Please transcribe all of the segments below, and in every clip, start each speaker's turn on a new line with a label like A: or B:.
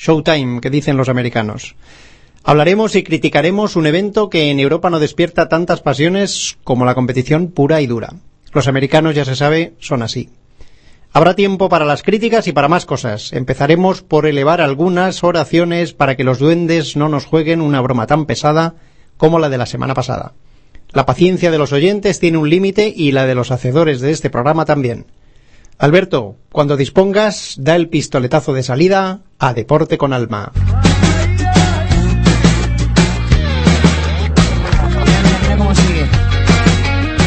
A: Showtime, que dicen los americanos. Hablaremos y criticaremos un evento que en Europa no despierta tantas pasiones como la competición pura y dura. Los americanos, ya se sabe, son así. Habrá tiempo para las críticas y para más cosas. Empezaremos por elevar algunas oraciones para que los duendes no nos jueguen una broma tan pesada como la de la semana pasada. La paciencia de los oyentes tiene un límite y la de los hacedores de este programa también. Alberto, cuando dispongas, da el pistoletazo de salida a Deporte con Alma.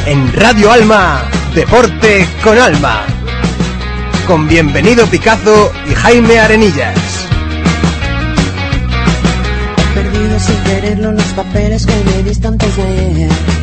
B: En Radio Alma, Deporte con Alma. Con Bienvenido Picazo y Jaime Arenillas.
C: He perdido sin quererlo los papeles que me diste antes de ayer. ¿Dónde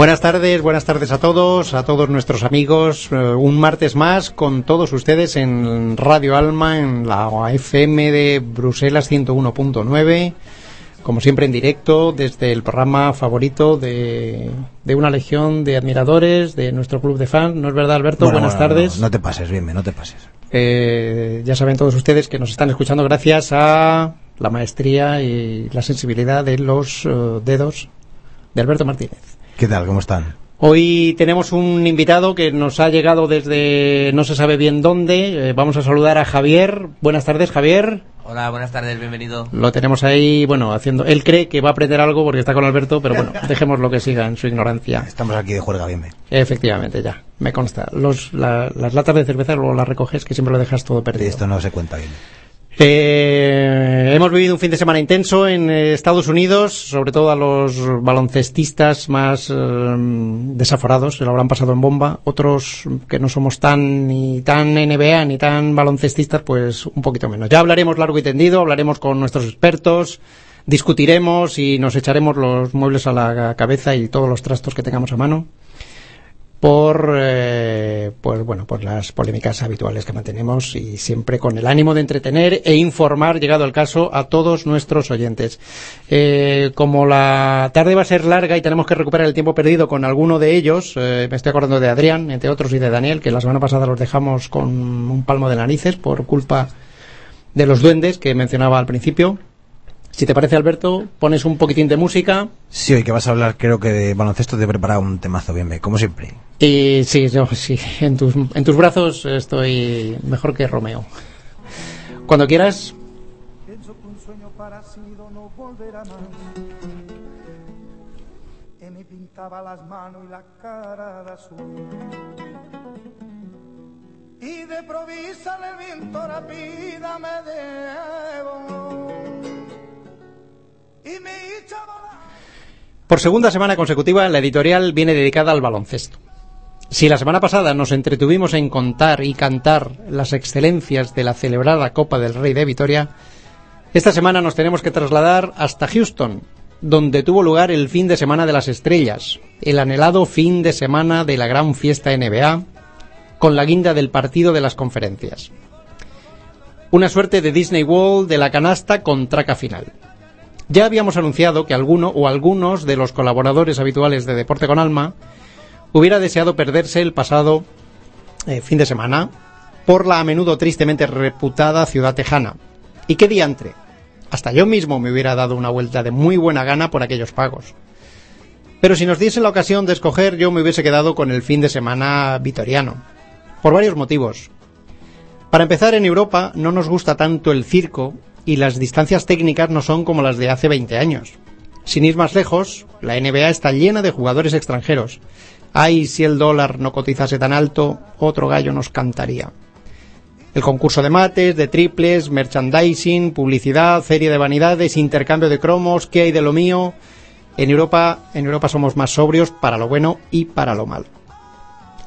A: Buenas tardes, buenas tardes a todos, a todos nuestros amigos. Eh, un martes más con todos ustedes en Radio Alma, en la FM de Bruselas 101.9. Como siempre en directo, desde el programa favorito de, de una legión de admiradores de nuestro club de fans. ¿No es verdad, Alberto?
D: Bueno,
A: buenas
D: bueno,
A: tardes.
D: No, no te pases, bien, no te pases.
A: Eh, ya saben todos ustedes que nos están escuchando gracias a la maestría y la sensibilidad de los eh, dedos de Alberto Martínez.
D: ¿Qué tal? ¿Cómo están?
A: Hoy tenemos un invitado que nos ha llegado desde no se sabe bien dónde. Eh, vamos a saludar a Javier. Buenas tardes, Javier.
E: Hola, buenas tardes, bienvenido.
A: Lo tenemos ahí, bueno, haciendo. Él cree que va a aprender algo porque está con Alberto, pero bueno, dejemos lo que siga en su ignorancia.
D: Estamos aquí de juerga, bien.
A: Efectivamente, ya, me consta. Los, la- las latas de cerveza luego las recoges, que siempre lo dejas todo perdido.
D: Esto no se cuenta bien.
A: Eh, hemos vivido un fin de semana intenso en eh, Estados Unidos, sobre todo a los baloncestistas más eh, desaforados, se lo habrán pasado en bomba. Otros que no somos tan ni tan NBA ni tan baloncestistas, pues un poquito menos. Ya hablaremos largo y tendido, hablaremos con nuestros expertos, discutiremos y nos echaremos los muebles a la cabeza y todos los trastos que tengamos a mano por eh, pues bueno por las polémicas habituales que mantenemos y siempre con el ánimo de entretener e informar llegado el caso a todos nuestros oyentes. Eh, como la tarde va a ser larga y tenemos que recuperar el tiempo perdido con alguno de ellos eh, me estoy acordando de Adrián entre otros y de Daniel que la semana pasada los dejamos con un palmo de narices por culpa de los duendes que mencionaba al principio si te parece Alberto pones un poquitín de música
D: Sí, hoy que vas a hablar, creo que de baloncesto te he preparado un temazo bien, como siempre.
A: Y sí, yo sí, en tus, en tus brazos estoy mejor que Romeo. Cuando quieras,
F: Pienso que un sueño parecido no volverá más. Y me pintaba las manos y la cara de azul. Y de provisa el viento rápida me debo.
A: Por segunda semana consecutiva, la editorial viene dedicada al baloncesto. Si la semana pasada nos entretuvimos en contar y cantar las excelencias de la celebrada Copa del Rey de Vitoria, esta semana nos tenemos que trasladar hasta Houston, donde tuvo lugar el fin de semana de las estrellas, el anhelado fin de semana de la gran fiesta NBA, con la guinda del partido de las conferencias. Una suerte de Disney World de la canasta con traca final. Ya habíamos anunciado que alguno o algunos de los colaboradores habituales de Deporte con Alma hubiera deseado perderse el pasado eh, fin de semana por la a menudo tristemente reputada ciudad tejana. ¿Y qué diantre? Hasta yo mismo me hubiera dado una vuelta de muy buena gana por aquellos pagos. Pero si nos diese la ocasión de escoger, yo me hubiese quedado con el fin de semana vitoriano. Por varios motivos. Para empezar, en Europa no nos gusta tanto el circo y las distancias técnicas no son como las de hace 20 años. Sin ir más lejos, la NBA está llena de jugadores extranjeros, Ay, si el dólar no cotizase tan alto, otro gallo nos cantaría. El concurso de mates, de triples, merchandising, publicidad, feria de vanidades, intercambio de cromos, ¿qué hay de lo mío? En Europa, en Europa somos más sobrios para lo bueno y para lo malo.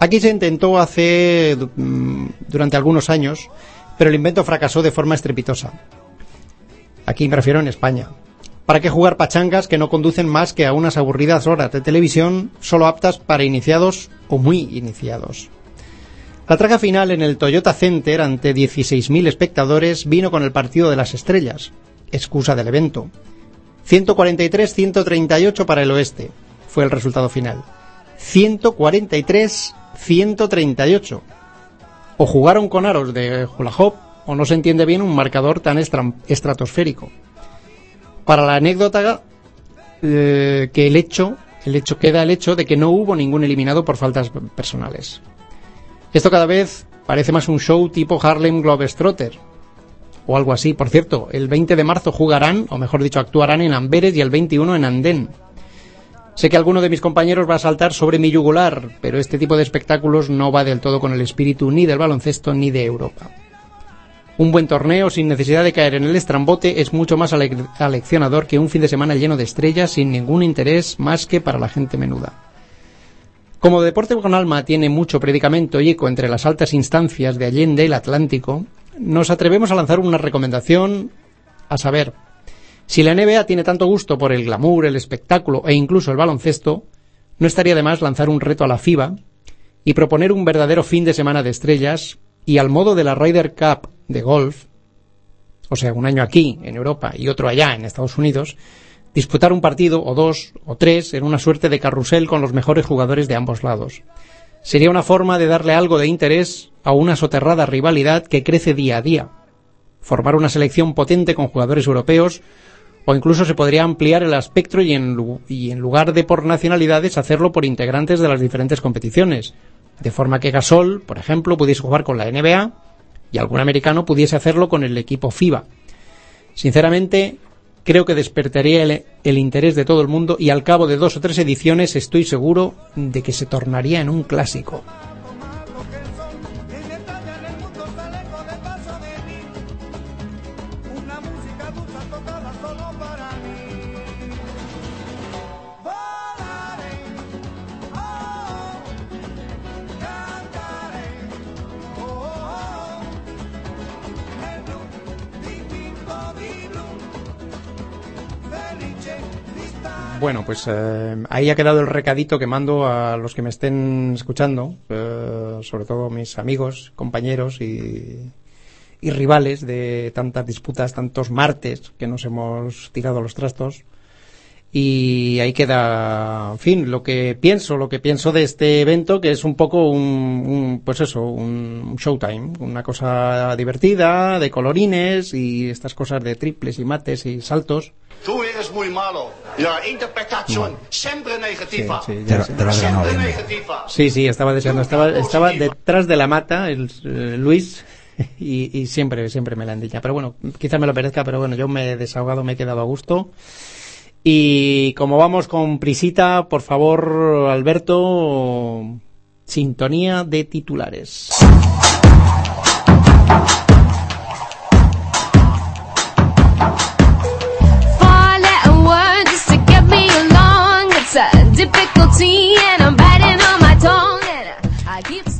A: Aquí se intentó hace mm, durante algunos años, pero el invento fracasó de forma estrepitosa. Aquí me refiero en España. ¿Para qué jugar pachangas que no conducen más que a unas aburridas horas de televisión solo aptas para iniciados o muy iniciados? La traga final en el Toyota Center ante 16.000 espectadores vino con el partido de las estrellas, excusa del evento. 143-138 para el oeste fue el resultado final. 143-138. O jugaron con aros de hula hop o no se entiende bien un marcador tan estra- estratosférico. Para la anécdota, eh, que el hecho, el hecho queda el hecho de que no hubo ningún eliminado por faltas personales. Esto cada vez parece más un show tipo Harlem Globetrotter o algo así. Por cierto, el 20 de marzo jugarán, o mejor dicho, actuarán en Amberes y el 21 en Andén. Sé que alguno de mis compañeros va a saltar sobre mi yugular, pero este tipo de espectáculos no va del todo con el espíritu ni del baloncesto ni de Europa. Un buen torneo sin necesidad de caer en el estrambote es mucho más ale- aleccionador que un fin de semana lleno de estrellas sin ningún interés más que para la gente menuda. Como Deporte con Alma tiene mucho predicamento y eco entre las altas instancias de Allende el Atlántico, nos atrevemos a lanzar una recomendación a saber, si la NBA tiene tanto gusto por el glamour, el espectáculo e incluso el baloncesto, no estaría de más lanzar un reto a la FIBA y proponer un verdadero fin de semana de estrellas y al modo de la Ryder Cup de golf, o sea, un año aquí en Europa y otro allá en Estados Unidos, disputar un partido o dos o tres en una suerte de carrusel con los mejores jugadores de ambos lados. Sería una forma de darle algo de interés a una soterrada rivalidad que crece día a día. Formar una selección potente con jugadores europeos o incluso se podría ampliar el espectro y en, y en lugar de por nacionalidades hacerlo por integrantes de las diferentes competiciones. De forma que Gasol, por ejemplo, pudiese jugar con la NBA y algún americano pudiese hacerlo con el equipo FIBA. Sinceramente, creo que despertaría el, interés de todo el mundo y al cabo de dos o tres ediciones estoy seguro de que se tornaría en un clásico. Bueno, pues eh, ahí ha quedado el recadito que mando a los que me estén escuchando, eh, sobre todo mis amigos, compañeros y, y rivales de tantas disputas, tantos martes que nos hemos tirado los trastos. Y ahí queda, en fin, lo que pienso, lo que pienso de este evento, que es un poco un, un, pues eso, un showtime, una cosa divertida, de colorines y estas cosas de triples y mates y saltos.
E: Tú eres muy malo. La interpretación siempre negativa.
A: Sí, sí,
D: Te,
A: ya sé.
D: lo- te lo has ganado
E: Siempre
D: bien.
E: negativa.
A: Sí, sí, estaba deseando. Estaba, estaba detrás de la mata, el, eh, Luis, y, y siempre, siempre me la endilla. Pero bueno, quizás me lo perezca, pero bueno, yo me he desahogado, me he quedado a gusto. Y como vamos con prisita, por favor, Alberto, sintonía de titulares.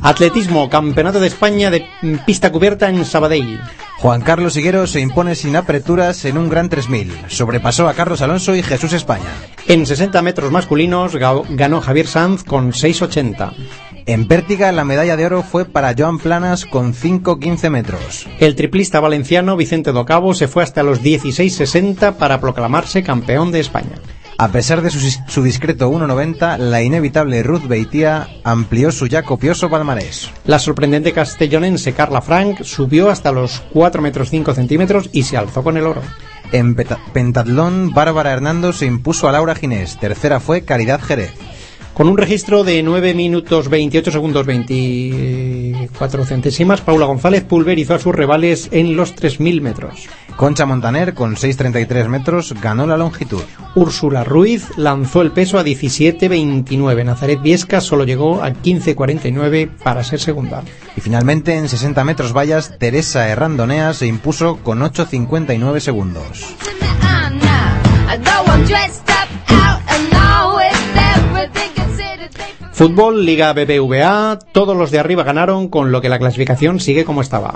A: Atletismo, Campeonato de España de pista cubierta en Sabadell.
D: Juan Carlos Higuero se impone sin aperturas en un Gran 3000. Sobrepasó a Carlos Alonso y Jesús España.
A: En 60 metros masculinos ga- ganó Javier Sanz con 6.80.
D: En pértiga, la medalla de oro fue para Joan Planas con 5.15 metros.
A: El triplista valenciano Vicente Docabo se fue hasta los 16.60 para proclamarse campeón de España.
D: A pesar de su, su discreto 1.90, la inevitable Ruth Beitia amplió su ya copioso palmarés.
A: La sorprendente castellonense Carla Frank subió hasta los 4 metros 5 centímetros y se alzó con el oro.
D: En pentatlón, Bárbara Hernando se impuso a Laura Ginés. Tercera fue Caridad Jerez.
A: Con un registro de 9 minutos 28 segundos 20 y cuatro centésimas. Paula González pulverizó a sus rivales en los 3.000 metros.
D: Concha Montaner, con 6,33 metros, ganó la longitud.
A: Úrsula Ruiz lanzó el peso a 17.29. Nazaret Viesca solo llegó a 15.49 para ser segunda.
D: Y finalmente, en 60 metros vallas, Teresa Herrandonea se impuso con 8,59 segundos.
A: Fútbol, Liga BBVA, todos los de arriba ganaron, con lo que la clasificación sigue como estaba.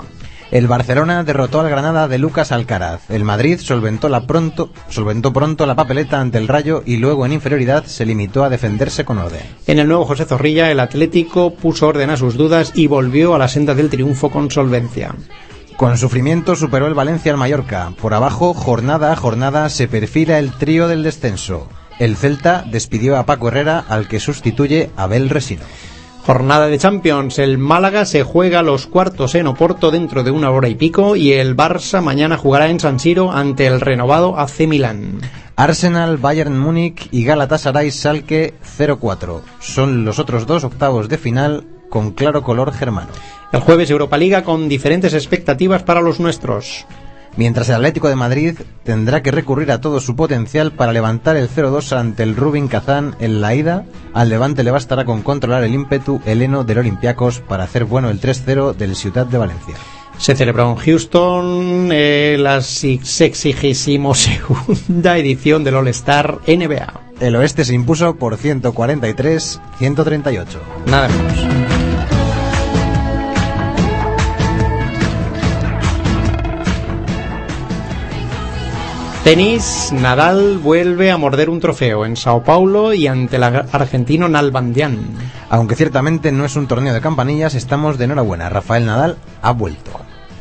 D: El Barcelona derrotó al Granada de Lucas Alcaraz. El Madrid solventó, la pronto, solventó pronto la papeleta ante el Rayo y luego en inferioridad se limitó a defenderse con orden.
A: En el nuevo José Zorrilla, el Atlético puso orden a sus dudas y volvió a la senda del triunfo con solvencia.
D: Con sufrimiento superó el Valencia al Mallorca. Por abajo, jornada a jornada, se perfila el trío del descenso. El Celta despidió a Paco Herrera, al que sustituye Abel Resino.
A: Jornada de Champions, el Málaga se juega los cuartos en Oporto dentro de una hora y pico y el Barça mañana jugará en San Siro ante el renovado AC Milán.
D: Arsenal, Bayern Múnich y Galatasaray Salke 0-4. Son los otros dos octavos de final con claro color germano.
A: El jueves Europa Liga con diferentes expectativas para los nuestros.
D: Mientras el Atlético de Madrid tendrá que recurrir a todo su potencial para levantar el 0-2 ante el Rubin Kazán en la ida, al Levante le bastará con controlar el ímpetu heleno del Olympiacos para hacer bueno el 3-0 del Ciudad de Valencia.
A: Se celebró en Houston eh, la sexigésimo segunda edición del All-Star NBA.
D: El oeste se impuso por 143-138.
A: Nada menos. Tenis, Nadal vuelve a morder un trofeo en Sao Paulo y ante el ar- argentino Nalbandian.
D: Aunque ciertamente no es un torneo de campanillas, estamos de enhorabuena. Rafael Nadal ha vuelto.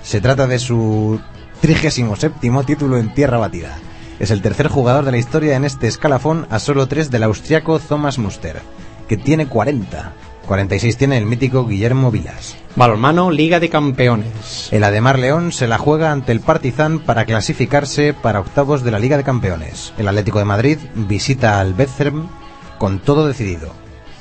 D: Se trata de su 37 título en tierra batida. Es el tercer jugador de la historia en este escalafón a solo tres del austriaco Thomas Muster, que tiene 40. 46 tiene el mítico Guillermo Vilas.
A: Balonmano, Liga de Campeones.
D: El Ademar León se la juega ante el Partizan para clasificarse para octavos de la Liga de Campeones. El Atlético de Madrid visita al Betherm con todo decidido.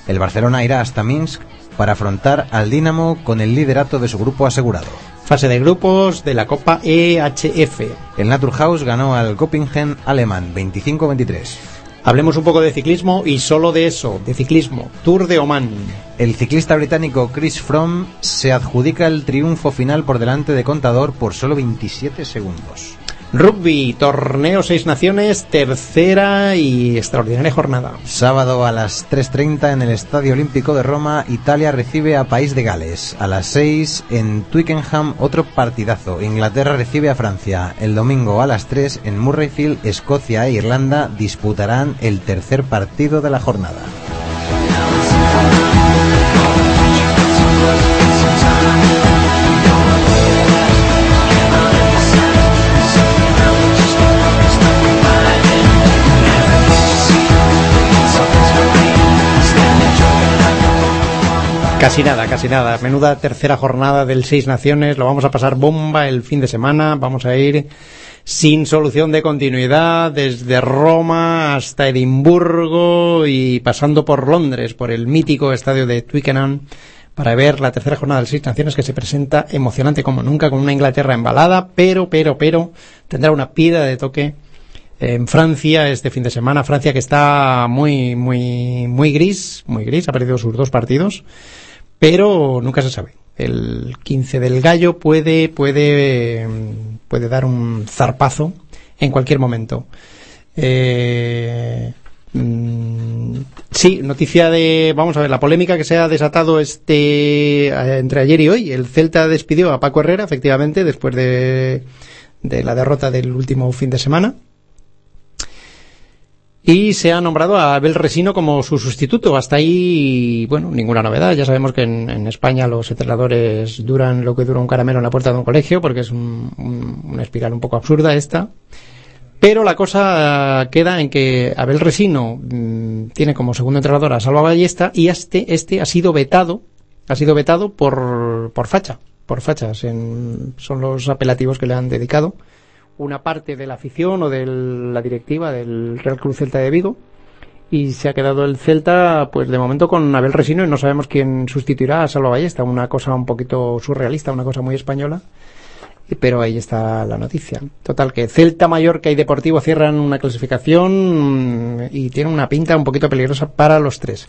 D: El Barcelona irá hasta Minsk para afrontar al Dinamo con el liderato de su grupo asegurado.
A: Fase de grupos de la Copa EHF.
D: El Naturhaus ganó al Göppingen alemán 25-23.
A: Hablemos un poco de ciclismo y solo de eso, de ciclismo. Tour de Oman.
D: El ciclista británico Chris Froome se adjudica el triunfo final por delante de Contador por solo 27 segundos.
A: Rugby, torneo Seis Naciones, tercera y extraordinaria jornada.
D: Sábado a las 3.30 en el Estadio Olímpico de Roma, Italia recibe a País de Gales. A las 6 en Twickenham otro partidazo. Inglaterra recibe a Francia. El domingo a las 3 en Murrayfield, Escocia e Irlanda disputarán el tercer partido de la jornada.
A: Casi nada, casi nada. Menuda tercera jornada del Seis Naciones. Lo vamos a pasar bomba el fin de semana. Vamos a ir sin solución de continuidad desde Roma hasta Edimburgo y pasando por Londres, por el mítico estadio de Twickenham, para ver la tercera jornada del Seis Naciones que se presenta emocionante como nunca con una Inglaterra embalada, pero, pero, pero tendrá una piedra de toque en Francia este fin de semana. Francia que está muy, muy, muy gris, muy gris, ha perdido sus dos partidos, pero nunca se sabe. El 15 del gallo puede, puede, puede dar un zarpazo en cualquier momento. Eh, mm, sí, noticia de, vamos a ver, la polémica que se ha desatado este, eh, entre ayer y hoy. El Celta despidió a Paco Herrera, efectivamente, después de, de la derrota del último fin de semana. Y se ha nombrado a Abel Resino como su sustituto. Hasta ahí, bueno, ninguna novedad. Ya sabemos que en, España los entrenadores duran lo que dura un caramelo en la puerta de un colegio, porque es un- un- una espiral un poco absurda esta. Pero la cosa queda en que Abel Resino mm, tiene como segundo entrenador a Salva Ballesta y este, este ha sido vetado, ha sido vetado por, por facha, por fachas, en- son los apelativos que le han dedicado una parte de la afición o de la directiva del Real Cruz Celta de Vigo y se ha quedado el Celta, pues de momento con Abel Resino y no sabemos quién sustituirá a Salva Ballesta, una cosa un poquito surrealista, una cosa muy española. Pero ahí está la noticia. Total, que Celta, Mallorca y Deportivo cierran una clasificación mm, y tiene una pinta un poquito peligrosa para los tres.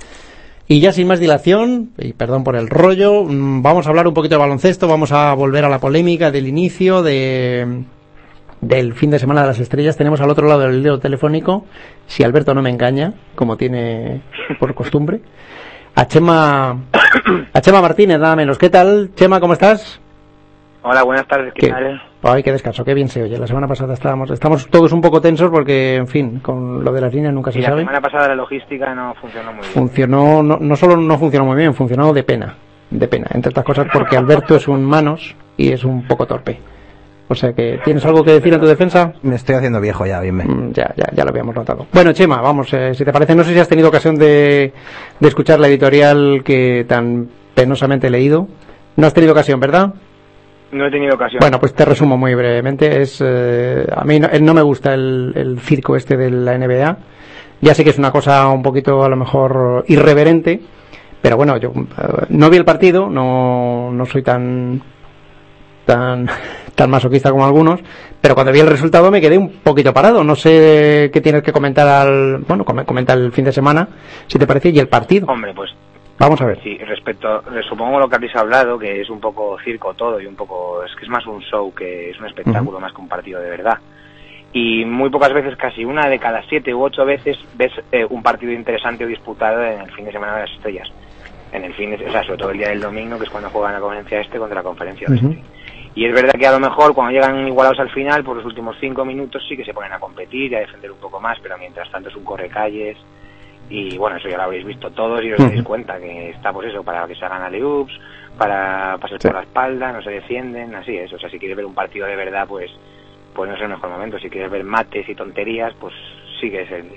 A: Y ya sin más dilación, y perdón por el rollo, mm, vamos a hablar un poquito de baloncesto, vamos a volver a la polémica del inicio de del fin de semana de las estrellas. Tenemos al otro lado del hilo telefónico, si Alberto no me engaña, como tiene por costumbre, a Chema, a Chema Martínez, nada menos. ¿Qué tal, Chema? ¿Cómo estás?
G: Hola, buenas tardes, ¿qué,
A: ¿Qué?
G: tal?
A: Ay, qué descanso, qué bien se oye. La semana pasada estábamos, estamos todos un poco tensos porque, en fin, con lo de las líneas nunca se
G: Y la
A: sabe.
G: semana pasada la logística no funcionó muy bien.
A: Funcionó, no, no solo no funcionó muy bien, funcionó de pena. De pena, entre otras cosas porque Alberto es un manos y es un poco torpe. O sea que, ¿tienes algo que decir en tu defensa?
D: Me estoy haciendo viejo ya, bien.
A: Mm, Ya, ya, ya lo habíamos notado. Bueno, Chema, vamos, eh, si te parece, no sé si has tenido ocasión de, de escuchar la editorial que tan penosamente he leído. No has tenido ocasión, ¿verdad?
G: No he tenido ocasión.
A: Bueno, pues te resumo muy brevemente. Es eh, a mí no, eh, no me gusta el, el circo este de la NBA. Ya sé que es una cosa un poquito a lo mejor irreverente, pero bueno, yo eh, no vi el partido, no, no soy tan tan tan masoquista como algunos, pero cuando vi el resultado me quedé un poquito parado. No sé qué tienes que comentar al bueno, com- comenta el fin de semana, si te parece, y el partido.
G: Hombre, pues
A: Vamos a ver.
G: sí, respecto, supongo lo que habéis hablado, que es un poco circo todo y un poco, es que es más un show que es un espectáculo más que un partido de verdad. Y muy pocas veces, casi una de cada siete u ocho veces, ves eh, un partido interesante o disputado en el fin de semana de las estrellas. En el fin de, o sea, sobre todo el día del domingo, que es cuando juegan la conferencia este contra la conferencia oeste. Y es verdad que a lo mejor cuando llegan igualados al final, por los últimos cinco minutos sí que se ponen a competir y a defender un poco más, pero mientras tanto es un correcalles. Y bueno, eso ya lo habréis visto todos y os dais cuenta que está pues eso, para que se hagan aleups, para pasar
A: Sí.
G: por la espalda, no se defienden, así es. O sea, si quieres ver un partido de verdad, pues, pues no es el mejor momento. Si quieres ver mates y tonterías, pues sí que es el,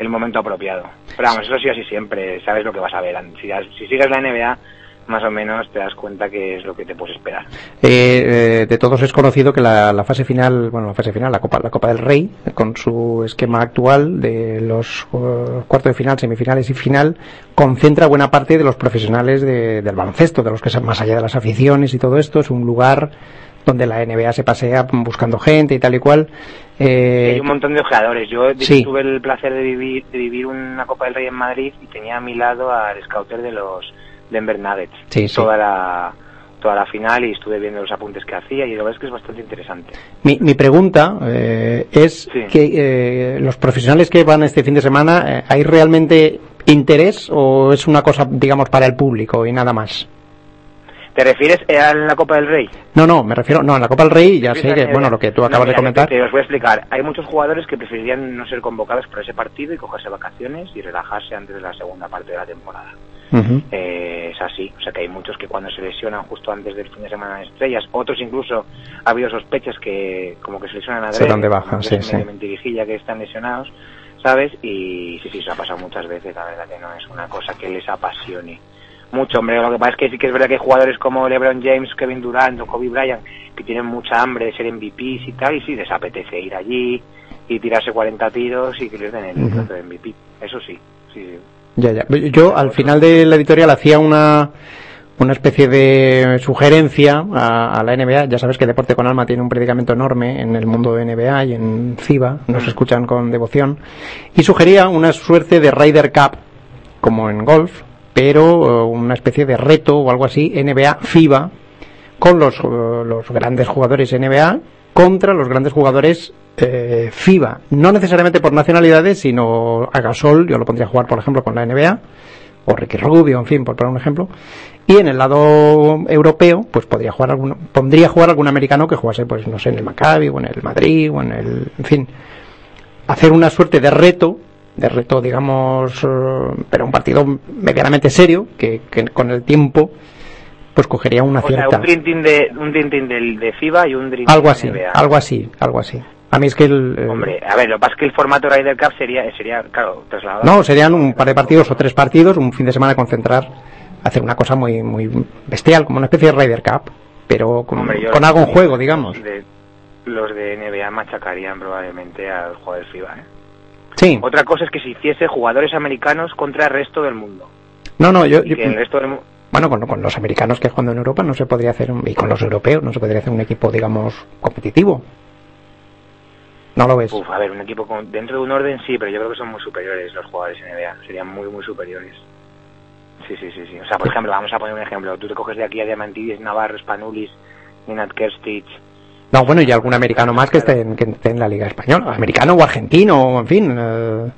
G: el momento apropiado. Pero vamos, eso sí así siempre, sabes lo que vas a ver. Si, si sigues la NBA, más o menos te das cuenta que es lo que te puedes esperar.
A: Eh, eh, de todos es conocido que la, la fase final, bueno, la fase final, la Copa, la Copa del Rey, con su esquema actual de los eh, cuartos de final, semifinales y final, concentra buena parte de los profesionales de- del baloncesto, de los que son más allá de las aficiones y todo esto. Es un lugar donde la NBA se pasea buscando gente y tal y cual. Eh,
G: Hay un montón de ojeadores. Yo
A: Sí.
G: tuve el placer de vivir, de vivir una Copa del Rey en Madrid y tenía a mi lado al scouter de los Denver Nuggets.
A: Sí, sí.
G: Toda la toda la final y estuve viendo los apuntes que hacía y la verdad es que es bastante interesante.
A: Mi, mi pregunta eh, es
G: Sí.
A: que eh, los profesionales que van este fin de semana, eh, ¿hay realmente interés o es una cosa, digamos, para el público y nada más?
G: ¿Te refieres a la Copa del Rey?
A: No, no, me refiero, no, en la Copa del Rey ya sé que, bueno, lo que tú
G: No,
A: acabas de comentar.
G: Te, te os voy a explicar. Hay muchos jugadores que preferirían no ser convocados por ese partido y cogerse vacaciones y relajarse antes de la segunda parte de la temporada. Eh, es así, o sea que hay muchos que cuando se lesionan justo antes del fin de semana de estrellas, otros incluso ha habido sospechas que como que se lesionan a
A: Se dan de baja, sí, sí.
G: mentirijilla que están lesionados, ¿sabes? Y sí, sí, eso ha pasado muchas veces, la verdad que no es una cosa que les apasione mucho, hombre, lo que pasa es que sí que es verdad que hay jugadores como LeBron James, Kevin Durant o Kobe Bryant que tienen mucha hambre de ser MVPs y tal, y sí les apetece ir allí y tirarse 40 tiros y que les den el
A: Ujú.
G: contrato de MVP, eso sí, sí, sí.
A: Ya, ya. Yo al final de la editorial hacía una, una especie de sugerencia a, a la NBA. Ya sabes que Deporte con Alma tiene un predicamento enorme en el mundo de NBA y en FIBA, nos escuchan con devoción. Y sugería una suerte de Ryder Cup, como en golf, pero eh, una especie de reto o algo así, NBA FIBA, con los, eh, los grandes jugadores NBA contra los grandes jugadores eh, FIBA. No necesariamente por nacionalidades, sino a Gasol, yo lo pondría a jugar, por ejemplo, con la NBA, o Ricky Rubio, en fin, por poner un ejemplo. Y en el lado europeo, pues podría jugar algún, pondría a jugar algún americano que jugase, pues no sé, en el Maccabi, o en el Madrid, o en el, en fin, hacer una suerte de reto, de reto, digamos, eh, pero un partido medianamente serio, que, que con el tiempo, pues cogería una
G: O sea,
A: cierta
G: un de, un FIBA y un
A: algo así,
G: de NBA.
A: algo así, algo así. A mí es que el, el-
G: Hombre, a ver, lo que pasa es que el formato Ryder Cup sería, sería claro, trasladado.
A: no, serían un par de partidos o tres partidos, un fin de semana concentrar, hacer una cosa muy muy bestial, como una especie de Ryder Cup, pero con,
G: Hombre,
A: con algo en juego, digamos.
G: de- los de NBA machacarían probablemente al jugador FIBA, ¿eh?
A: Sí.
G: Otra cosa es que se hiciese jugadores americanos contra el resto del mundo.
A: No, no, yo, yo-
G: el resto del
A: bueno, con, con los americanos que juegan en Europa no se podría hacer, un- y con los europeos no se podría hacer un equipo, digamos, competitivo. ¿No lo ves?
G: Uf, a ver, un equipo con- dentro de un orden sí, pero yo creo que son muy superiores los jugadores NBA. Serían muy, muy superiores. Sí, sí, sí, sí. O sea, por ejemplo, vamos a poner un ejemplo. Tú te coges de aquí a Diamantidis, Navarro, Spanulis, Ninat Kerstic.
A: No, bueno, y algún americano más que esté, en, que esté en la Liga Española. Americano o argentino, en fin. eh,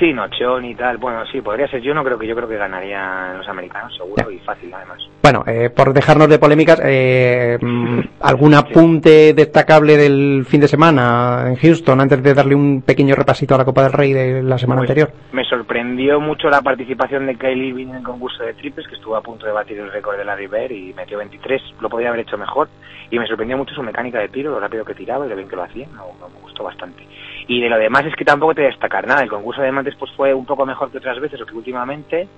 G: Sí, Nochón y tal. Bueno, sí, podría ser. Yo no creo que yo creo que ganarían los americanos, seguro, y fácil además.
A: Bueno, eh, por dejarnos de polémicas, eh, mm, ¿algún apunte destacable del fin de semana en Houston antes de darle un pequeño repasito a la Copa del Rey de la semana
G: Pues,
A: anterior?
G: Me sorprendió mucho la participación de Kylie Irving en el concurso de triples, que estuvo a punto de batir el récord de la River y metió 23. Lo podría haber hecho mejor. Y me sorprendió mucho su mecánica de tiro, lo rápido que tiraba y lo bien que lo hacía. No, no, me gustó bastante. Y de lo demás es que tampoco te voy a destacar nada. El concurso de diamantes pues fue un poco mejor que otras veces o que últimamente,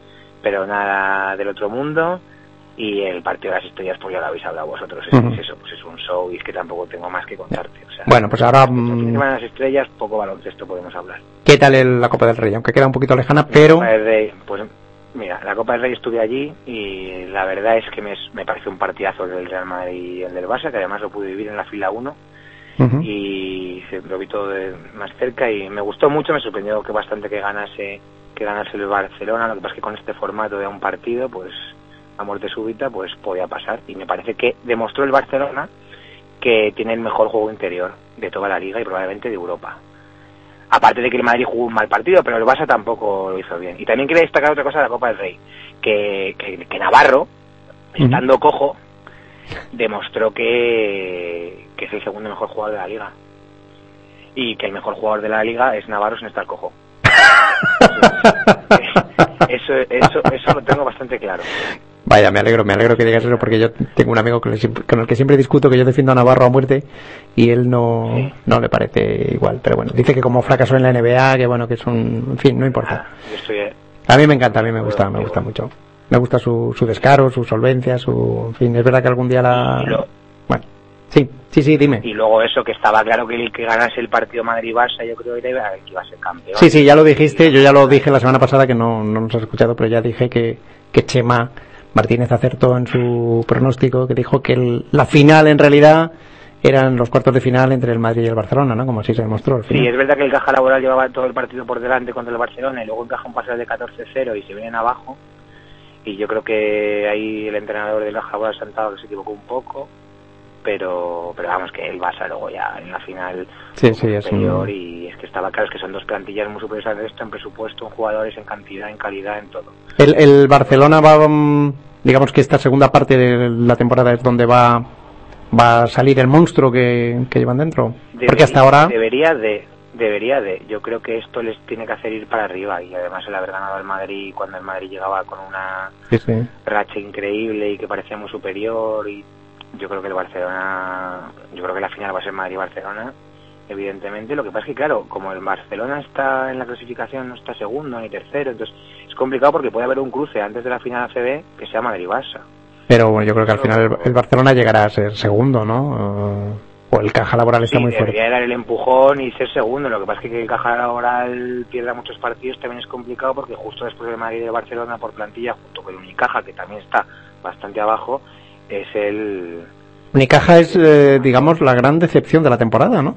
G: pero nada del otro mundo. Y el partido de las estrellas, pues ya lo habéis hablado vosotros. Es, es eso, pues es un show y es que tampoco tengo más que contarte. O sea,
A: Bueno, pues ahora, mm,
G: de las estrellas, poco baloncesto podemos hablar.
A: ¿qué tal el- la Copa del Rey? Aunque queda un poquito lejana, pero...
G: La Copa del Rey, pues mira, la Copa del Rey estuve allí y la verdad es que me, me parece un partidazo el del Real Madrid y el del Barça, que además lo pude vivir en la fila 1
A: Ujú.
G: y se- lo vi todo de más cerca y me gustó mucho, me sorprendió que bastante que ganase que ganase el Barcelona, lo que pasa es que con este formato de un partido, pues a muerte súbita, pues podía pasar y me parece que demostró el Barcelona que tiene el mejor juego interior de toda la liga y probablemente de Europa. Aparte de que el Madrid jugó un mal partido, pero el Barça tampoco lo hizo bien. Y también quería destacar otra cosa de la Copa del Rey, que, que, que Navarro, estando cojo, demostró que, que es el segundo mejor jugador de la liga. Y que el mejor jugador de la liga es Navarro sin estar cojo. Eso, eso, eso lo tengo bastante claro.
A: Vaya, me alegro, me alegro que digas eso porque yo tengo un amigo con el, siempre- con el que siempre discuto que yo defiendo a Navarro a muerte y él no, no le parece igual. Pero bueno, dice que como fracasó en la NBA, que bueno, que es un... En fin, no importa.
G: Yo estoy,
A: A mí me encanta, a mí me gusta, me gusta mucho. Me gusta su, su descaro, su solvencia, su... En fin, es verdad que algún día la... Bueno, sí, sí, sí, dime.
G: y luego eso, que estaba claro que el que ganase el partido Madrid-Barça, yo creo que iba, a ser campeón.
A: Sí, sí, ya lo dijiste, yo ya lo dije la semana pasada que no, no nos has escuchado, pero ya dije que, que Chema Martínez acertó en su pronóstico, que dijo que el- la final en realidad eran los cuartos de final entre el Madrid y el Barcelona, ¿no? Como así se demostró al
G: Sí,
A: final.
G: es verdad que el Caja Laboral llevaba todo el partido por delante contra el Barcelona y luego encaja un parcial de 14-0 y se vienen abajo. Y yo creo que ahí el entrenador del Caja Laboral Santado se equivocó un poco, pero pero vamos que el Barça luego ya en la final
A: Sí, sí, es
G: superior
A: un...
G: y es que estaba claro es que son dos plantillas muy superiores al resto en presupuesto, en jugadores, en cantidad, en calidad, en todo.
A: El, el Barcelona va, mm, digamos que esta segunda parte de la temporada es donde va, va a salir el monstruo que, que llevan dentro. Porque hasta ahora...
G: debería de debería de yo creo que esto les tiene que hacer ir para arriba y además el haber ganado al Madrid cuando el Madrid llegaba con una
A: Sí, sí.
G: racha increíble y que parecía muy superior y yo creo que el Barcelona yo creo que la final va a ser Madrid Barcelona evidentemente lo que pasa es que claro como el Barcelona está en la clasificación no está segundo ni tercero entonces es complicado porque puede haber un cruce antes de la final ACB que sea Madrid Barça
A: Pero bueno, yo creo que al final el, el Barcelona llegará a ser segundo, ¿no? O el caja laboral está
G: Sí,
A: muy fuerte.
G: debería dar el empujón y ser segundo. Lo que pasa es que el Caja Laboral pierda muchos partidos también es complicado porque justo después del Madrid y de Barcelona por plantilla, junto con Unicaja, que también está bastante abajo, es el...
A: Unicaja es, eh, digamos, la gran decepción de la temporada, ¿no?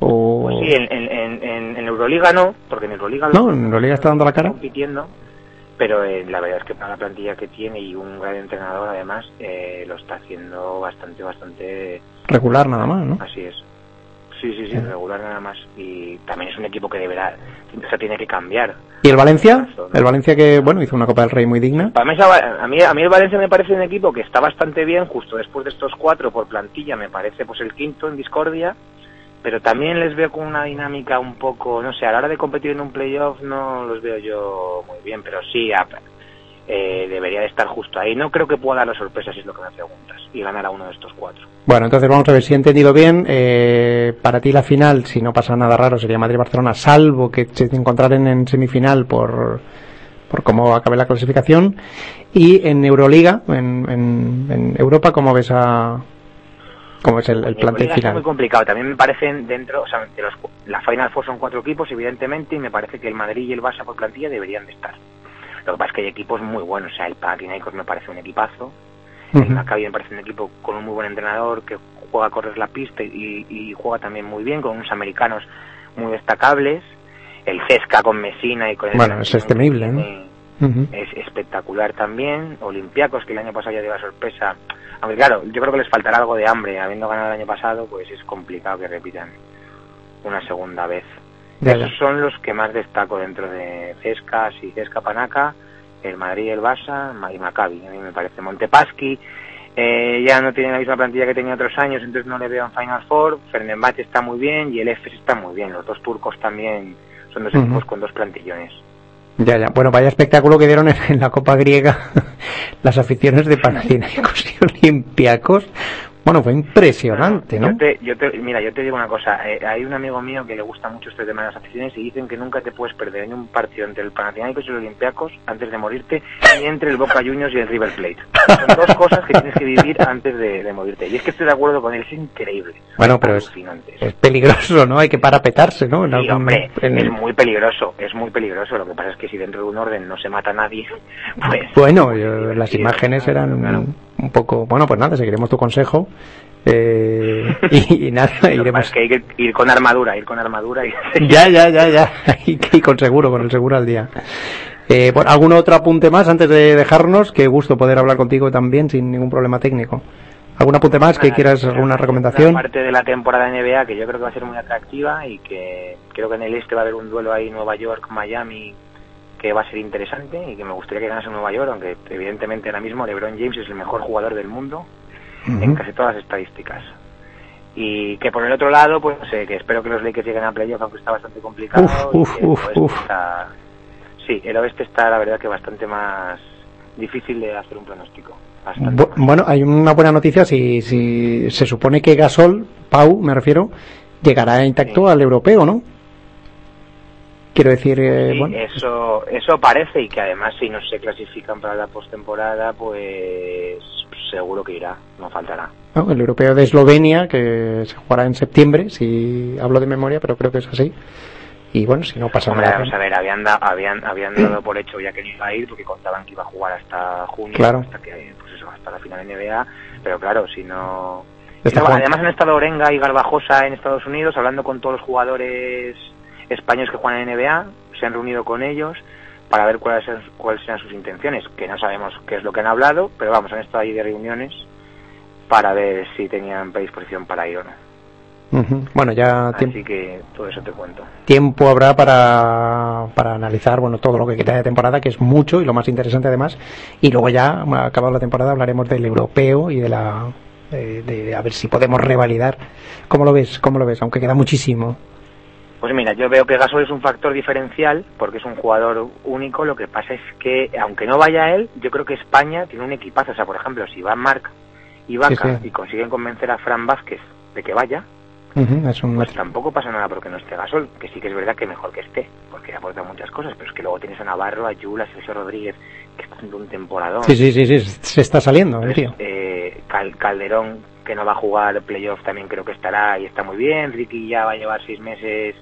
A: O...
G: Pues sí, en, en, en- en Euroliga no, porque en Euroliga
A: No, en Euroliga está dando la cara.
G: compitiendo, pero eh, la verdad es que para la plantilla que tiene y un gran entrenador además, eh, lo está haciendo bastante, bastante
A: Regular nada más, ¿no?
G: Así es. Sí, sí, sí, regular nada más. Y también es un equipo que deberá, o sea, tiene que cambiar.
A: ¿Y el Valencia? El Valencia que, bueno, hizo una Copa del Rey muy digna.
G: Para mí, a mí, a mí el Valencia me parece un equipo que está bastante bien, justo después de estos cuatro por plantilla, me parece pues el quinto en discordia, pero también les veo con una dinámica un poco, no sé, a la hora de competir en un playoff no los veo yo muy bien, pero sí, eh, debería de estar justo ahí. No creo que pueda dar la sorpresa si es lo que me preguntas y ganar a uno de estos cuatro.
A: Bueno, entonces vamos a ver si he entendido bien. Eh, para ti la final, si no pasa nada raro, sería Madrid-Barcelona, salvo que se encontraren en semifinal por, por cómo acabe la clasificación. Y en Euroliga, en, en, en Europa, ¿cómo ves a, como es el, el
G: Mi
A: plantel
G: liga está muy
A: final.
G: complicado. También me parecen dentro, o sea, de los, la Final Four son cuatro equipos, evidentemente, y me parece que el Madrid y el Barça por plantilla deberían de estar. Lo que pasa es que hay equipos muy buenos. O sea, el Panathinaikos me parece un equipazo. El. Maccabi me parece un equipo con un muy buen entrenador que juega a correr la pista y, y juega también muy bien, con unos americanos muy destacables. El Cesca con Messina y con el
A: Bueno, es temible, ¿no?
G: es espectacular también. Olympiacos, que el año pasado ya dio la sorpresa. Aunque claro, yo creo que les faltará algo de hambre. Habiendo ganado el año pasado, pues es complicado que repitan una segunda vez.
A: Ya, ya.
G: Esos son los que más destaco dentro de Cesca, sí, Cesca Panaca, el Madrid y el Barça, y Maccabi, a mí me parece. Montepaschi eh, ya no tiene la misma plantilla que tenía otros años, entonces no le veo en Final Four. Fernembach está muy bien y el EFES está muy bien. Los dos turcos también son dos equipos con dos plantillones.
A: Ya, ya. Bueno, vaya espectáculo que dieron en, la Copa Griega las aficiones de Panathinaikos y Olympiacos. Bueno, fue impresionante, ¿no?
G: Yo te, yo te- mira, yo te digo una cosa. eh, hay un amigo mío que le gusta mucho este tema de las aficiones y dicen que nunca te puedes perder en un partido entre el Panathinaikos y los Olympiacos antes de morirte ni entre el Boca Juniors y el River Plate. Son dos cosas que tienes que vivir antes de, de morirte. Y es que estoy de acuerdo con él, es increíble.
A: Bueno, pero es, peligroso, ¿no? Hay que parapetarse, ¿no? En
G: Sí,
A: algún-
G: hombre,
A: en
G: es muy peligroso, es muy peligroso. Lo que pasa es que si dentro de un orden no se mata a nadie, pues...
A: Bueno, yo- las imágenes eran
G: claro.
A: Un poco... Bueno, pues nada, seguiremos tu consejo. eh, y, y nada, iremos...
G: es que hay que ir con armadura, ir con armadura y...
A: Ya, ya, ya, ya. Y, y con seguro, con el seguro al día. Eh, bueno, ¿algún otro apunte más antes de dejarnos? Qué gusto poder hablar contigo también sin ningún problema técnico. ¿Algún apunte más que quieras, alguna
G: Una
A: recomendación?
G: parte de la temporada NBA que yo creo que va a ser muy atractiva y que creo que en el este va a haber un duelo ahí Nueva York Miami que va a ser interesante y que me gustaría que ganase Nueva York aunque evidentemente ahora mismo LeBron James es el mejor jugador del mundo en casi todas las estadísticas. Y que por el otro lado pues eh, que espero que los Lakers lleguen a playoff aunque está bastante complicado
A: Uf, uf, uf,
G: está- sí el oeste está la verdad que bastante más difícil de hacer un pronóstico.
A: Bu- bueno, hay una buena noticia si, si se supone que Gasol, Pau, me refiero, llegará intacto al europeo, ¿no? Quiero decir, eh,
G: Sí,
A: bueno,
G: eso, eso parece y que además si no se clasifican para la postemporada, pues seguro que irá, no faltará.
A: ¿no? el europeo de Eslovenia, que se jugará en septiembre, si hablo de memoria, pero creo que es así. Y bueno, si no pasa
G: Hombre,
A: nada.
G: vamos a ver, habían, da- habían, habían dado por hecho ya que no iba a ir porque contaban que iba a jugar hasta junio,
A: Claro.
G: hasta que, pues eso, hasta la final NBA, pero claro, si no... Si no, además han estado Orenga y Garbajosa en Estados Unidos hablando con todos los jugadores españoles que juegan en NBA, se han reunido con ellos para ver cuáles son- cuáles sean sus intenciones, que no sabemos qué es lo que han hablado, pero vamos, han estado ahí de reuniones para ver si tenían predisposición para ir o no.
A: Bueno, ya
G: Así que todo eso te cuento.
A: tiempo habrá para, para analizar bueno todo lo que queda de temporada, que es mucho y lo más interesante además. Y luego ya, acabada la temporada, hablaremos del europeo y de la de, de- a ver si podemos revalidar. ¿Cómo lo ves? ¿Cómo lo ves? Aunque queda muchísimo.
G: Pues mira, yo veo que Gasol es un factor diferencial porque es un jugador único. Lo que pasa es que, aunque no vaya él, yo creo que España tiene un equipazo. O sea, por ejemplo, si van Marc y Vaca
A: Sí, sí.
G: y consiguen convencer a Fran Vázquez de que vaya,
A: Ujú, es un
G: pues tampoco pasa nada porque no esté Gasol. Que sí que es verdad que mejor que esté, porque aporta muchas cosas. Pero es que luego tienes a Navarro, a Yula, a Sergio Rodríguez, que está haciendo un temporadón.
A: Sí, sí, sí, sí, se está saliendo, el tío.
G: Eh, Cal- Calderón, que no va a jugar playoff, también creo que estará y está muy bien. Ricky ya va a llevar seis meses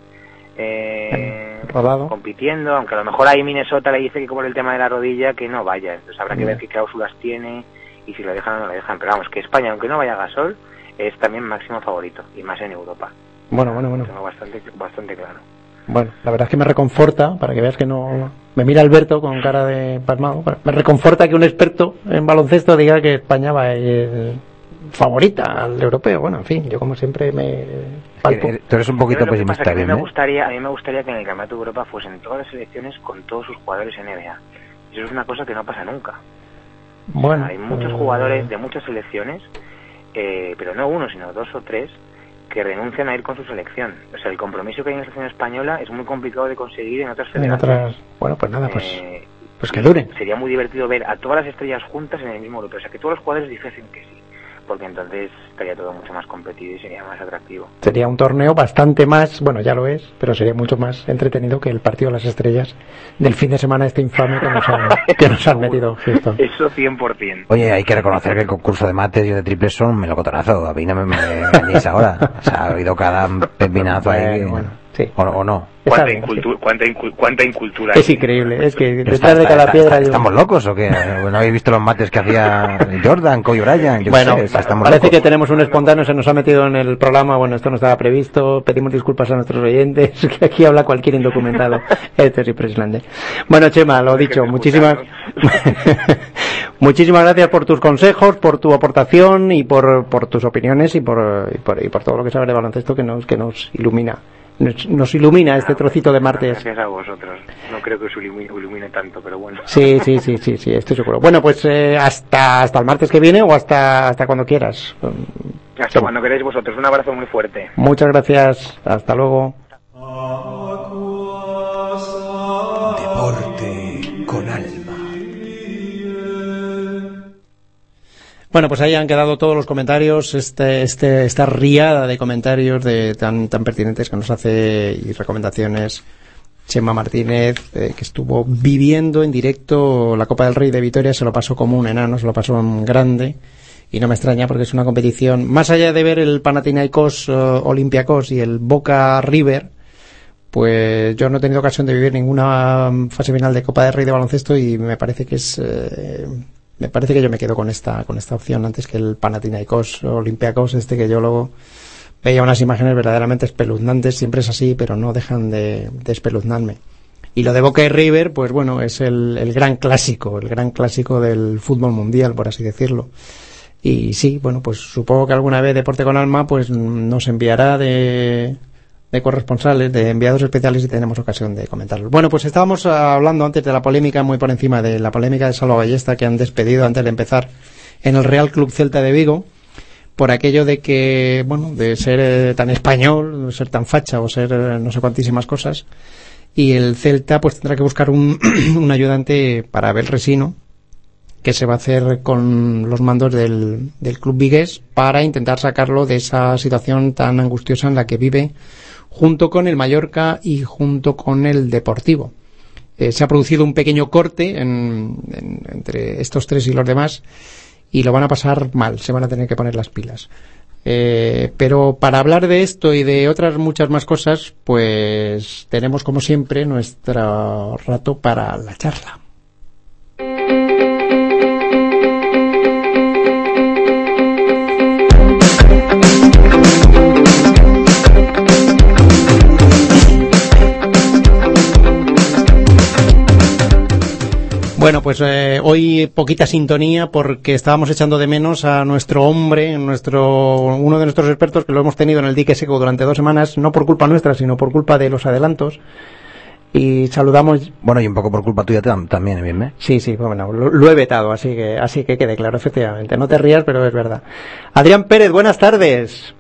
G: eh, compitiendo, aunque a lo mejor ahí Minnesota le dice que como el tema de la rodilla, que no vaya. Entonces habrá que ver qué cláusulas tiene y si lo dejan o no lo dejan. Pero vamos, que España, aunque no vaya a Gasol, es también máximo favorito, y más en Europa.
A: Bueno, bueno, bueno.
G: Lo tengo bastante, bastante claro.
A: Bueno, la verdad es que me reconforta, para que veas que no... Me mira Alberto con cara de pasmado. pero Me reconforta que un experto en baloncesto diga que España va a ir favorita al europeo. Bueno, en fin, yo como siempre me palpo.
D: Eh, Tú eres un poquito pesimista,
G: a mí me
D: ¿eh?
G: gustaría, a mí me gustaría que en el Campeonato de Europa fuesen todas las selecciones con todos sus jugadores NBA. Eso es una cosa que no pasa nunca.
A: Bueno,
G: Hay muchos
A: eh,
G: jugadores de muchas selecciones, eh, pero no uno, sino dos o tres, que renuncian a ir con su selección. O sea, el compromiso que hay en la selección española es muy complicado de conseguir en otras
A: en
G: federaciones.
A: otras... Bueno, pues nada, pues,
G: Eh,
A: pues que duren.
G: sería muy divertido ver a todas las estrellas juntas en el mismo grupo. O sea, que todos los jugadores dijesen que sí. Porque entonces estaría todo mucho más competido y sería más atractivo.
A: Sería un torneo bastante más, bueno, ya lo es, pero sería mucho más entretenido que el partido de las estrellas del fin de semana este infame que nos han, que nos han metido. Houston.
G: Eso 100%.
D: Oye, hay que reconocer que el concurso de mates y de triples son un melocotonazo. A mí no me, me engañéis ahora. O sea, ha habido cada pepinazo ahí.
A: Bueno, sí.
D: O, o no.
G: ¿Cuánta,
A: bien,
G: incultu- cuánta, incu- cuánta incultura
A: Es
G: hay?
A: increíble, es que detrás
D: está-
A: de cada
D: está-
A: piedra
D: está- ¿Estamos locos o qué? ¿No habéis visto los mates que hacía Jordan, Kobe Bryant? Yo
A: Bueno,
D: sé,
A: parece
D: locos.
A: que tenemos un espontáneo, se nos ha metido en el programa, bueno, esto no estaba previsto, pedimos disculpas a nuestros oyentes, que aquí habla cualquier indocumentado. Esto es impresionante. Bueno, Chema, lo dicho, muchísimas, muchísimas gracias por tus consejos, por tu aportación y por, por tus opiniones y por, y por, y por todo lo que sabes de baloncesto que nos, que nos ilumina. Nos, nos ilumina este trocito de martes.
G: Gracias a vosotros. No creo que os ilumine, ilumine tanto, pero bueno.
A: Sí, sí, sí, sí, sí, estoy seguro. Bueno, pues eh, hasta, hasta el martes que viene o hasta, hasta cuando quieras.
G: Hasta cuando queráis vosotros. Un abrazo muy fuerte.
A: Muchas gracias, hasta luego. Bueno, pues ahí han quedado todos los comentarios, este, este, esta riada de comentarios de, tan, tan pertinentes que nos hace y recomendaciones Chema Martínez, eh, que estuvo viviendo en directo la Copa del Rey de Vitoria, se lo pasó como un enano, se lo pasó en grande. Y no me extraña porque es una competición, más allá de ver el Panathinaikos eh, Olympiacos y el Boca River, pues yo no he tenido ocasión de vivir ninguna fase final de Copa del Rey de baloncesto y me parece que es eh, me parece que yo me quedo con esta con esta opción antes que el Panathinaikos Olympiacos este que yo luego veía unas imágenes verdaderamente espeluznantes siempre es así pero no dejan de, de espeluznarme. Y lo de Boca y River pues bueno es el, el gran clásico el gran clásico del fútbol mundial por así decirlo. Y sí, bueno, pues supongo que alguna vez Deporte con Alma pues nos enviará de, de corresponsales, de enviados especiales y tenemos ocasión de comentarlo. Bueno, pues estábamos hablando antes de la polémica, muy por encima de la polémica de Salva Ballesta que han despedido antes de empezar en el Real Club Celta de Vigo por aquello de que, bueno, de ser eh, tan español, ser tan facha o ser eh, no sé cuantísimas cosas. Y el Celta pues tendrá que buscar un, un ayudante para Abel Resino, que se va a hacer con los mandos del, del club vigués para intentar sacarlo de esa situación tan angustiosa en la que vive junto con el Mallorca y junto con el Deportivo. Eh, se ha producido un pequeño corte en- en- entre estos tres y los demás y lo van a pasar mal, se van a tener que poner las pilas. Eh, pero para hablar de esto y de otras muchas más cosas, pues tenemos como siempre nuestro rato para la charla. Bueno, pues eh, hoy poquita sintonía porque estábamos echando de menos a nuestro hombre, nuestro uno de nuestros expertos que lo hemos tenido en el dique seco durante dos semanas, no por culpa nuestra, sino por culpa de los adelantos. Y saludamos.
D: Bueno, y un poco por culpa tuya tam- también, bien, ¿eh?
A: Sí, sí, bueno, lo, lo he vetado, así que así que quede claro, efectivamente. No te rías, pero es verdad. Adrián Pérez, buenas tardes.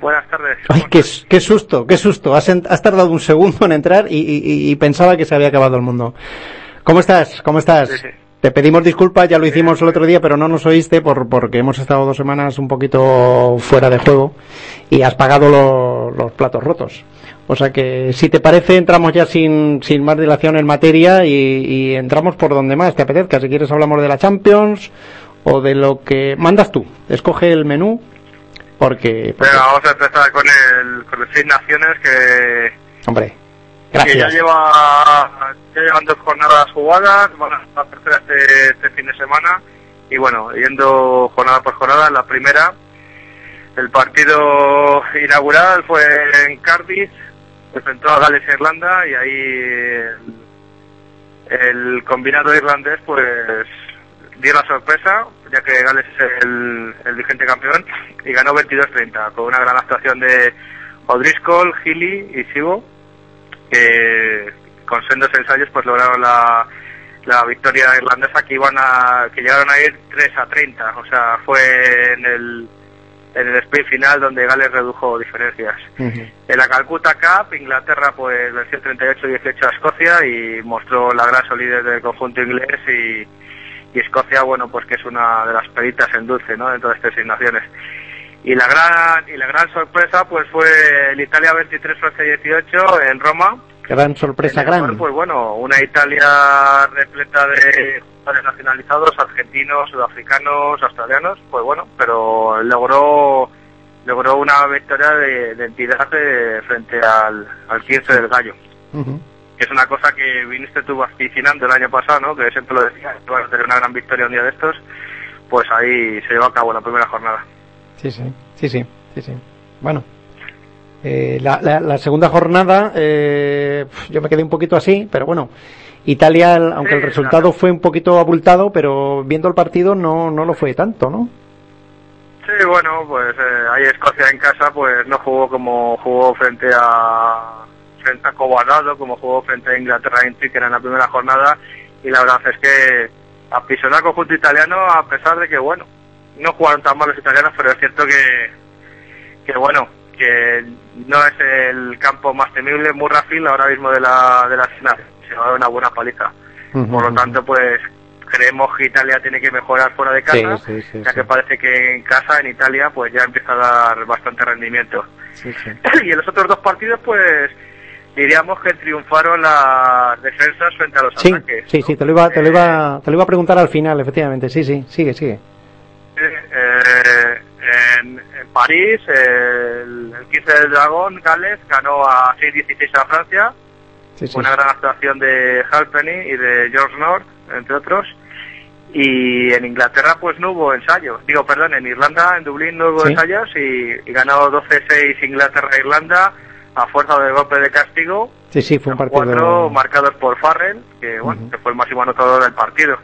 H: Buenas tardes.
A: Ay, qué, qué susto, qué susto. Has, en- has tardado un segundo en entrar y, y- y pensaba que se había acabado el mundo. ¿Cómo estás? ¿Cómo estás?
H: Sí, sí.
A: Te pedimos disculpas, ya lo hicimos el otro día, pero no nos oíste por, porque hemos estado dos semanas un poquito fuera de juego y has pagado lo- los platos rotos. O sea que, si te parece, entramos ya sin, sin más dilación en materia y, y entramos por donde más te apetezca. Si quieres hablamos de la Champions o de lo que mandas tú. Escoge el menú porque, porque-
H: Venga, vamos a empezar con el, con el Seis Naciones que,
A: hombre,
H: que ya lleva ya llevan dos jornadas jugadas, van a la tercera este, este fin de semana. Y bueno, yendo jornada por jornada, la primera el partido inaugural fue en Cardiff, enfrentó a Gales e Irlanda y ahí el, el combinado irlandés pues dio la sorpresa, ya que Gales es el, el vigente campeón y ganó 22-30 con una gran actuación de O'Driscoll, Healy y Sibo que con sendos ensayos pues lograron la, la victoria irlandesa que iban a que llegaron a ir 3 a 30 o sea fue en el en el sprint final donde Gales redujo diferencias en la Calcutta Cup Inglaterra pues venció 38-18 a Escocia y mostró la gran solidez del conjunto inglés y, y Escocia, bueno, pues que es una de las peritas en dulce, ¿no? Dentro de estas naciones. Y la gran y la gran sorpresa pues fue el Italia 23 Francia 18 en Roma.
A: Gran sorpresa,
H: cual,
A: gran.
H: Pues bueno, una Italia repleta de jugadores nacionalizados, argentinos, sudafricanos, australianos, pues bueno, pero logró logró una victoria de, de entidad eh, frente al, al 15 del Gallo que es una cosa que viniste tú vaticinando el año pasado, ¿no? Que siempre lo decías, iban a tener una gran victoria un día de estos, pues ahí se llevó a cabo la primera jornada.
A: Sí, sí, sí, sí, sí, sí. Bueno, eh, la, la- la segunda jornada, eh, yo me quedé un poquito así, pero bueno, Italia, aunque el resultado fue un poquito abultado, pero viendo el partido no, no lo fue tanto, ¿no?
H: Sí, bueno, pues eh, ahí Escocia en casa pues no jugó como jugó frente a frente a Cobardado, como jugó frente a Inglaterra en Twickenham en la primera jornada y la verdad es que apisonó al conjunto italiano a pesar de que bueno, no jugaron tan mal los italianos, pero es cierto que que bueno, que no es el campo más temible, Murrayfield ahora mismo de la de la final, se va a dar una buena paliza. Por lo tanto, pues creemos que Italia tiene que mejorar fuera de casa,
A: Sí, sí, sí,
H: ya que parece que en casa, en Italia, pues ya empieza a dar bastante rendimiento. Y en los otros dos partidos, pues diríamos que triunfaron las defensas frente a los ataques.
A: sí, sí, te lo iba, te lo iba, te lo iba a preguntar al final, efectivamente, sí, sí, sigue, sigue.
H: Eh, en, en París, el, el 15 del Dragón, Gales, ganó a 6-16 a Francia.
A: Sí, sí.
H: Una gran actuación de Halpenny y de George North, entre otros. Y en Inglaterra, pues no hubo ensayos. Digo, perdón, en Irlanda, en Dublín no hubo
A: Sí.
H: ensayos y, y ganó 12-6 Inglaterra-Irlanda a fuerza de golpe de castigo.
A: Sí, sí, fue un partido.
H: Cuatro marcados por Farrell, que, bueno, que fue el máximo anotador del partido.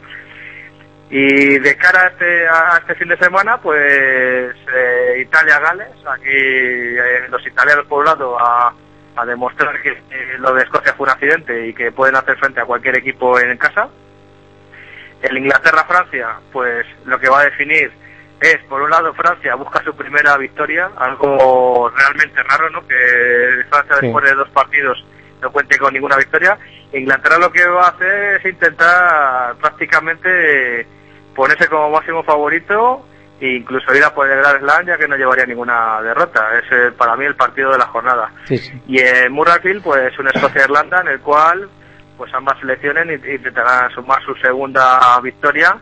H: Y de cara a este, a este fin de semana, pues eh, Italia-Gales, aquí eh, los italianos por un lado a, a demostrar que eh, lo de Escocia fue un accidente y que pueden hacer frente a cualquier equipo en casa. El Inglaterra-Francia, pues lo que va a definir es, por un lado, Francia busca su primera victoria, algo realmente raro, ¿no? Que Francia
A: Sí.
H: después de dos partidos no cuente con ninguna victoria. Inglaterra lo que va a hacer es intentar prácticamente ponerse como máximo favorito e incluso ir a por el Grand Slam ya que no llevaría ninguna derrota. Es eh, para mí el partido de la jornada.
A: Sí, sí.
H: Y en Murrayfield, pues un Escocia-Irlanda en el cual pues ambas selecciones int- intentarán sumar su segunda victoria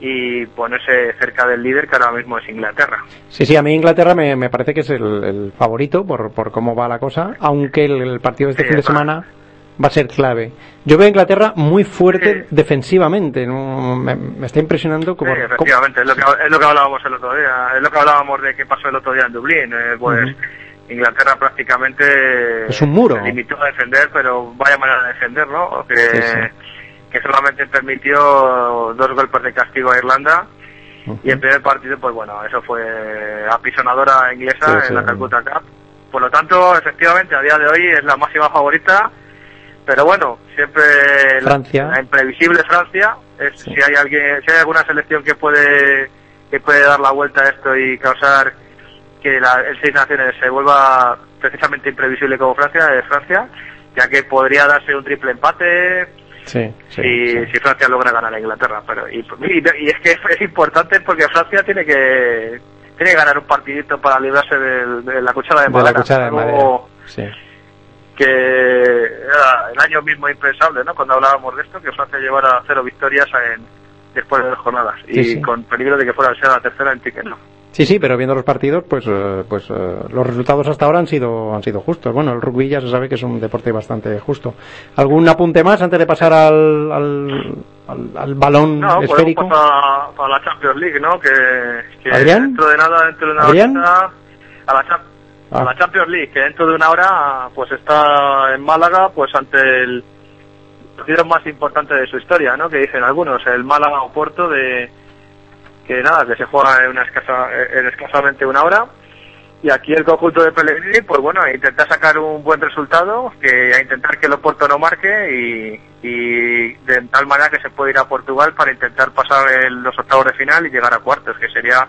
H: y ponerse cerca del líder que ahora mismo es Inglaterra.
A: Sí, sí, a mí Inglaterra me, me parece que es el, el favorito por, por cómo va la cosa, aunque el, el partido de este
H: Sí,
A: fin de
H: para-
A: semana va a ser clave. Yo veo a Inglaterra muy fuerte defensivamente, ¿no? me, me está impresionando como...
H: Sí, efectivamente, es lo, que, es lo que hablábamos el otro día, es lo que hablábamos de qué pasó el otro día en Dublín. eh, pues. Inglaterra prácticamente
A: Es un muro.
H: se limitó a defender, pero vaya manera de defender, ¿no? Que,
A: Sí,
H: que solamente permitió dos golpes de castigo a Irlanda. Y el primer partido, pues bueno, eso fue apisonadora inglesa en la Calcutta Cup. Por lo tanto, efectivamente, a día de hoy es la máxima favorita. Pero bueno, siempre la-
A: Francia.
H: La, imprevisible Francia. Es, Si hay alguien, si hay alguna selección que puede que puede dar la vuelta a esto y causar que la, el Seis Naciones se vuelva precisamente imprevisible como Francia, es Francia, ya que podría darse un triple empate,
A: Sí, sí,
H: si,
A: sí.
H: si Francia logra ganar a Inglaterra. Pero y, y- y es que es, es importante porque Francia tiene que tiene que ganar un partidito para librarse del- de, la cuchara de
A: De la
H: madera.
A: cuchara de madera.
H: Que era el año mismo impensable, ¿no? Cuando hablábamos de esto, que Francia llevara cero victorias en, después de dos jornadas y
A: Sí,
H: con peligro de que fuera a ser la tercera en ticket, ¿no?
A: Sí, sí, pero viendo los partidos, pues, eh, pues eh, los resultados hasta ahora han sido, han sido justos. Bueno, el rugby ya se sabe que es un deporte bastante justo. ¿Algún apunte más antes de pasar al, al, al, al balón
H: No, podemos
A: esférico?
H: pasar a, a la Champions League, ¿no? Que, que
A: ¿Adrián?
H: dentro de nada, dentro de la, Cham- a
A: Ah.
H: la Champions League, que dentro de una hora pues está en Málaga, pues ante el partido más importante de su historia, ¿no? Que dicen algunos, el Málaga Oporto de que nada, que se juega en una escasa, en escasamente una hora. Y aquí el conjunto de Pellegrini, pues bueno, a intentar sacar un buen resultado, que a intentar que el Oporto no marque y, de tal manera que se puede ir a Portugal para intentar pasar el- los octavos de final y llegar a cuartos, que sería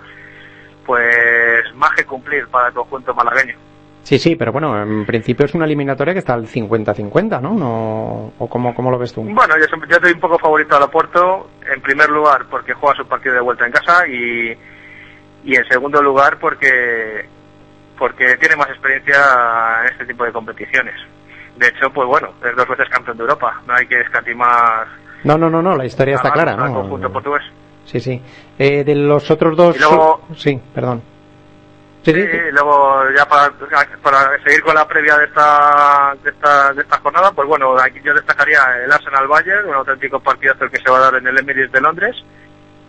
H: pues más que cumplir para el conjunto malagueño.
A: Sí, sí, pero bueno, en principio es una eliminatoria que está al 50-50, ¿no? no ¿O cómo, cómo lo ves tú?
H: Bueno, yo, yo doy un poco favorito al Oporto, en primer lugar porque juega su partido de vuelta en casa y, y en segundo lugar porque porque tiene más experiencia en este tipo de competiciones. De hecho, pues bueno, es dos veces campeón de Europa. No hay que escatimar
A: No, no, no, no, la historia está clara,
H: al
A: ¿no?
H: conjunto portugués.
A: Sí, sí. Eh, de los otros dos...
H: Y luego-
A: Sí, perdón. Sí, sí,
H: Y luego ya para, para seguir con la previa de esta, de esta de esta jornada, pues bueno, aquí yo destacaría el Arsenal Bayern, un auténtico partidazo que se va a dar en el Emirates de Londres,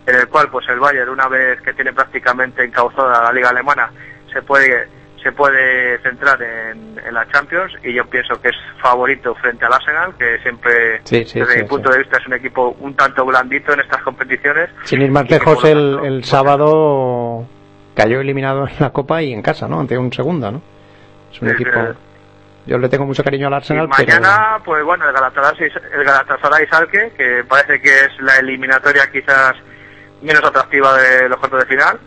H: en el cual pues el Bayern una vez que tiene prácticamente encauzada la liga alemana se puede se puede centrar en, en la Champions y yo pienso que es favorito frente al Arsenal, que siempre
A: Sí, sí,
H: desde
A: sí,
H: mi punto de vista es un equipo un tanto blandito en estas competiciones.
A: Sin ir más
H: y
A: lejos, el,
H: tanto,
A: el sábado cayó eliminado en la Copa y en casa, ¿no? Ante un segunda, ¿no? Es un equipo... Yo le tengo mucho cariño al
H: Y
A: Arsenal,
H: mañana, pues bueno, el Galatasaray, el Galatasaray Salque, que parece que es la eliminatoria quizás menos atractiva de los cuartos de final,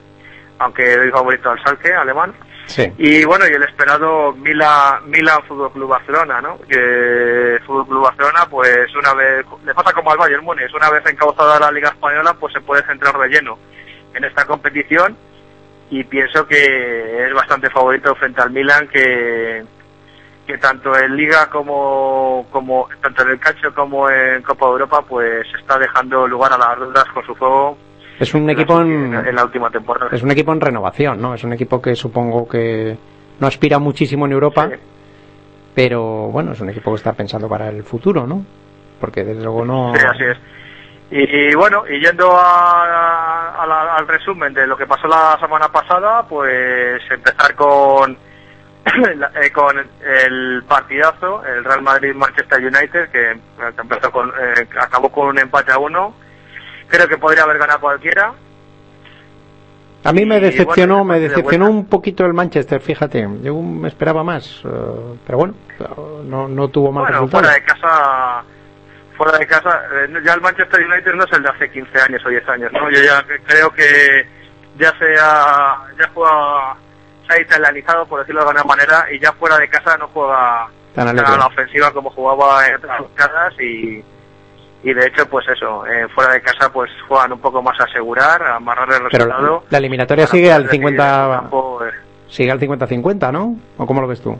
H: aunque doy favorito al Salque, alemán. Y bueno, y el esperado Milan, Milan Fútbol Club Barcelona, ¿no? Que Fútbol Club Barcelona, pues una vez, le pasa como al Bayern Múnich, una vez encauzada la Liga Española, pues se puede centrar de lleno en esta competición y pienso que es bastante favorito frente al Milan que que tanto en Liga como como tanto en el calcio como en Copa de Europa pues está dejando lugar a las dudas con su juego
A: Es un
H: en la-
A: equipo en...
H: en la última temporada.
A: Es un equipo en renovación, ¿no? Es un equipo que supongo que no aspira muchísimo en Europa,
H: Sí.
A: pero bueno, es un equipo que está pensando para el futuro, ¿no? Porque desde luego no...
H: Sí, así es. Y, y bueno, y yendo a- a la- al resumen de lo que pasó la semana pasada, pues empezar con eh, con el partidazo, el Real Madrid-Manchester United, que, empezó con, eh, acabó con un empate a uno. Creo que podría haber ganado cualquiera.
A: A mí me decepcionó,
H: bueno,
A: me
H: de
A: decepcionó un poquito el Manchester, fíjate. Yo me esperaba más, eh, pero bueno, no, no tuvo mal
H: Bueno,
A: resultado.
H: fuera de casa, fuera de casa, eh, ya el Manchester United no es el de hace 15 años o 10 años, ¿no? Yo ya cre- creo que ya se ha, ya juega, se ha italianizado, por decirlo de alguna manera, y ya fuera de casa no juega
A: Tan
H: a la ofensiva como jugaba en otras casas y, y de hecho, pues eso, eh, fuera de casa pues juegan un poco más a asegurar, a amarrar el
A: Pero
H: resultado.
A: la eliminatoria
H: para
A: sigue al
H: decidir en su
A: 50,
H: campo, eh.
A: sigue al 50-50, ¿no? ¿O cómo lo ves tú?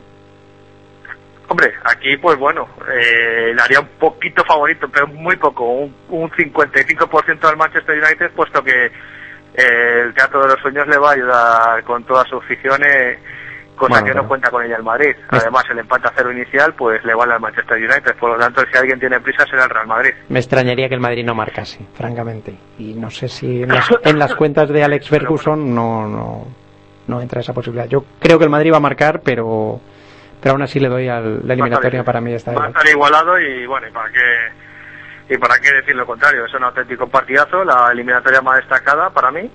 H: Hombre, aquí pues bueno, eh, le haría un poquito favorito, pero muy poco, un, un 55% al Manchester United, puesto que eh, el Teatro de los Sueños le va a ayudar con toda su afición, eh, cosa
A: Bueno,
H: que
A: pero-
H: no cuenta con ella el Madrid. Además, el empate a cero inicial, pues le vale al Manchester United. Por lo tanto, si alguien tiene prisa, será el Real Madrid.
A: Me extrañaría que el Madrid no marcase, francamente. Y no sé si en las, en las cuentas de Alex Ferguson no, no, no entra esa posibilidad. Yo creo que el Madrid va a marcar, pero, pero aún así le doy al, la eliminatoria para mí está
H: Va a estar igualado y bueno, ¿y para qué, y para qué decir lo contrario? Es un auténtico partidazo, la eliminatoria más destacada para mí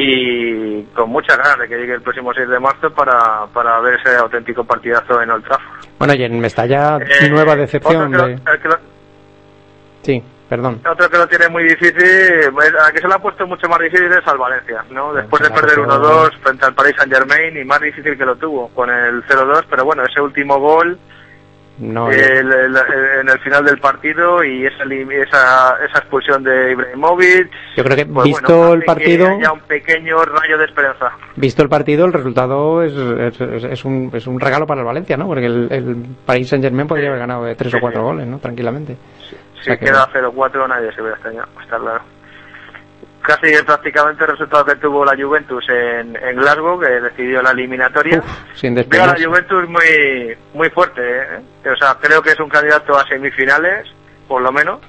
H: y con muchas ganas de que llegue el próximo 6 de marzo para, para ver ese auténtico partidazo en Old Trafford.
A: Bueno, y en Mestalla,
H: Eh,
A: nueva decepción.
H: Otro que,
A: de-
H: lo, el que lo-
A: Sí, perdón.
H: otro que lo tiene muy difícil, pues, a que se lo ha puesto mucho más difícil es al Valencia, ¿no? Después de perder
A: puesto-
H: 1-2 frente al Paris Saint Germain y más difícil que lo tuvo con el 0-2, pero bueno, ese último gol
A: No,
H: el- el- el- en el final del partido y esa, esa, esa expulsión de Ibrahimovic.
A: Yo creo que
H: pues
A: visto
H: bueno,
A: el partido-
H: haya un pequeño rayo de esperanza.
A: Visto el partido, el resultado es, es, un, es un regalo para el Valencia, ¿no? Porque el, el Paris Saint Germain podría haber ganado de tres o
H: Sí,
A: cuatro
H: sí.
A: goles, ¿no? Tranquilamente. O
H: Si
A: sea que-
H: queda 0-4 nadie se hubiera extrañado, está claro. Casi prácticamente el resultado que tuvo la Juventus en, en Glasgow, que decidió la eliminatoria.
A: Uf, sin
H: Veo a la. Juventus muy muy fuerte, ¿eh? o sea, creo que es un candidato a semifinales, por lo menos,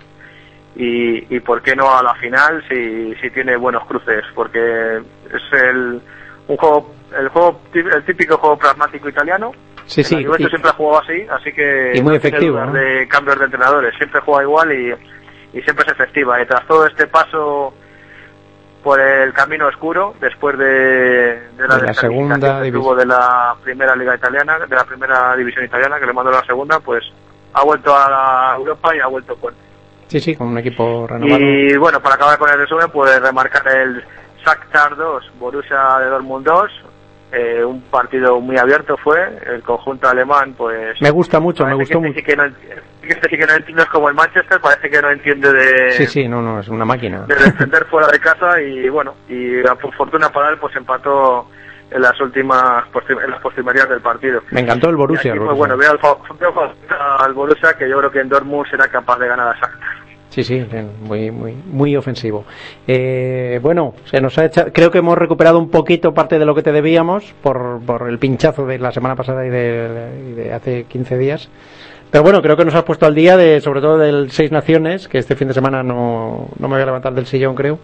H: y, y por qué no a la final si, si tiene buenos cruces, porque es el un juego el juego el típico juego pragmático italiano.
A: Sí, sí.
H: La Juventus
A: y-
H: siempre ha jugado así, así que
A: y muy efectivo,
H: de cambios de entrenadores, siempre juega igual y, y siempre es efectiva. Y tras todo este paso por el camino oscuro después de, de la,
A: De la segunda
H: que
A: división.
H: tuvo de la primera liga italiana, de la primera división italiana que le mandó a la segunda, pues ha vuelto a la Europa y ha vuelto fuerte.
A: Sí, sí, con un equipo renovado.
H: Y bueno, para acabar con el resumen, pues remarcar el Shakhtar 2, Borussia de Dortmund 2, Eh, un partido muy abierto fue, el conjunto alemán pues...
A: Me gusta mucho, me gustó
H: que
A: mucho.
H: este sí que no, que este sí que no entiende, es como el Manchester, parece que no entiende de,
A: Sí, sí, no, no, es una máquina.
H: de defender fuera de casa y bueno, y por fortuna para él pues empató en las últimas en las postrimerías del partido.
A: Me encantó el Borussia.
H: Aquí,
A: el
H: pues
A: Borussia.
H: bueno, veo al, veo al Borussia que yo creo que en Dortmund será capaz de ganar a Shakhtar.
A: Sí, sí, bien, muy, muy, muy ofensivo. Eh, bueno, se nos ha echado, creo que hemos recuperado un poquito parte de lo que te debíamos por, por el pinchazo de la semana pasada y de, y de hace 15 días. Pero bueno, creo que nos has puesto al día de, sobre todo del Seis Naciones, que este fin de semana no, no me voy a levantar del sillón, creo.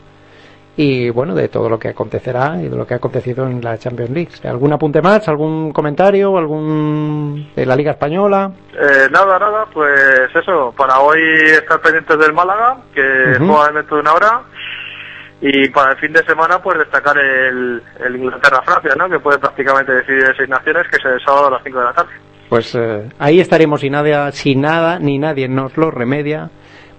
A: Y bueno, de todo lo que acontecerá y de lo que ha acontecido en la Champions League. ¿Algún apunte más? ¿Algún comentario? ¿Algún de la Liga Española?
H: Eh, nada, nada, pues eso, para hoy estar pendientes del Málaga, que
A: Ujú.
H: juega dentro de una hora, y para el fin de semana pues destacar el, el Inglaterra-Francia, ¿no? que puede prácticamente decidir seis naciones, que es el sábado a las 5 de la tarde.
A: Pues eh, ahí estaremos si nada, si nada ni nadie nos lo remedia,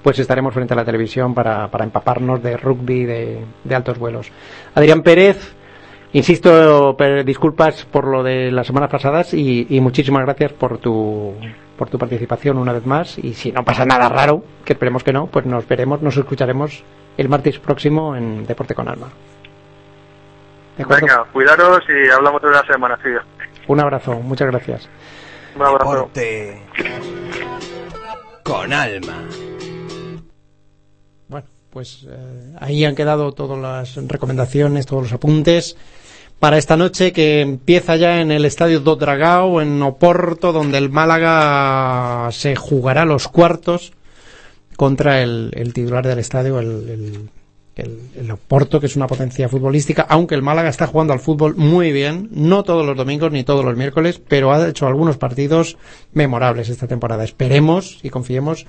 A: pues estaremos frente a la televisión para, para empaparnos de rugby de, de altos vuelos. Adrián Pérez, insisto, per- disculpas por lo de las semanas pasadas y, y muchísimas gracias por tu por tu participación una vez más y si no pasa nada raro, que esperemos que no, pues nos veremos, nos escucharemos el martes próximo en Deporte con Alma.
H: Venga, cuidaros y hablamos de una semana, tío.
A: Un abrazo, muchas gracias.
H: Un abrazo.
B: Deporte con alma.
A: Bueno, pues eh, ahí han quedado todas las recomendaciones, todos los apuntes para esta noche que empieza ya en el Estadio do Dragao, en Oporto, donde el Málaga se jugará los cuartos contra el, titular del estadio, el Oporto, que es una potencia futbolística, aunque el Málaga está jugando al fútbol muy bien, no todos los domingos ni todos los miércoles, pero ha hecho algunos partidos memorables esta temporada. Esperemos y confiemos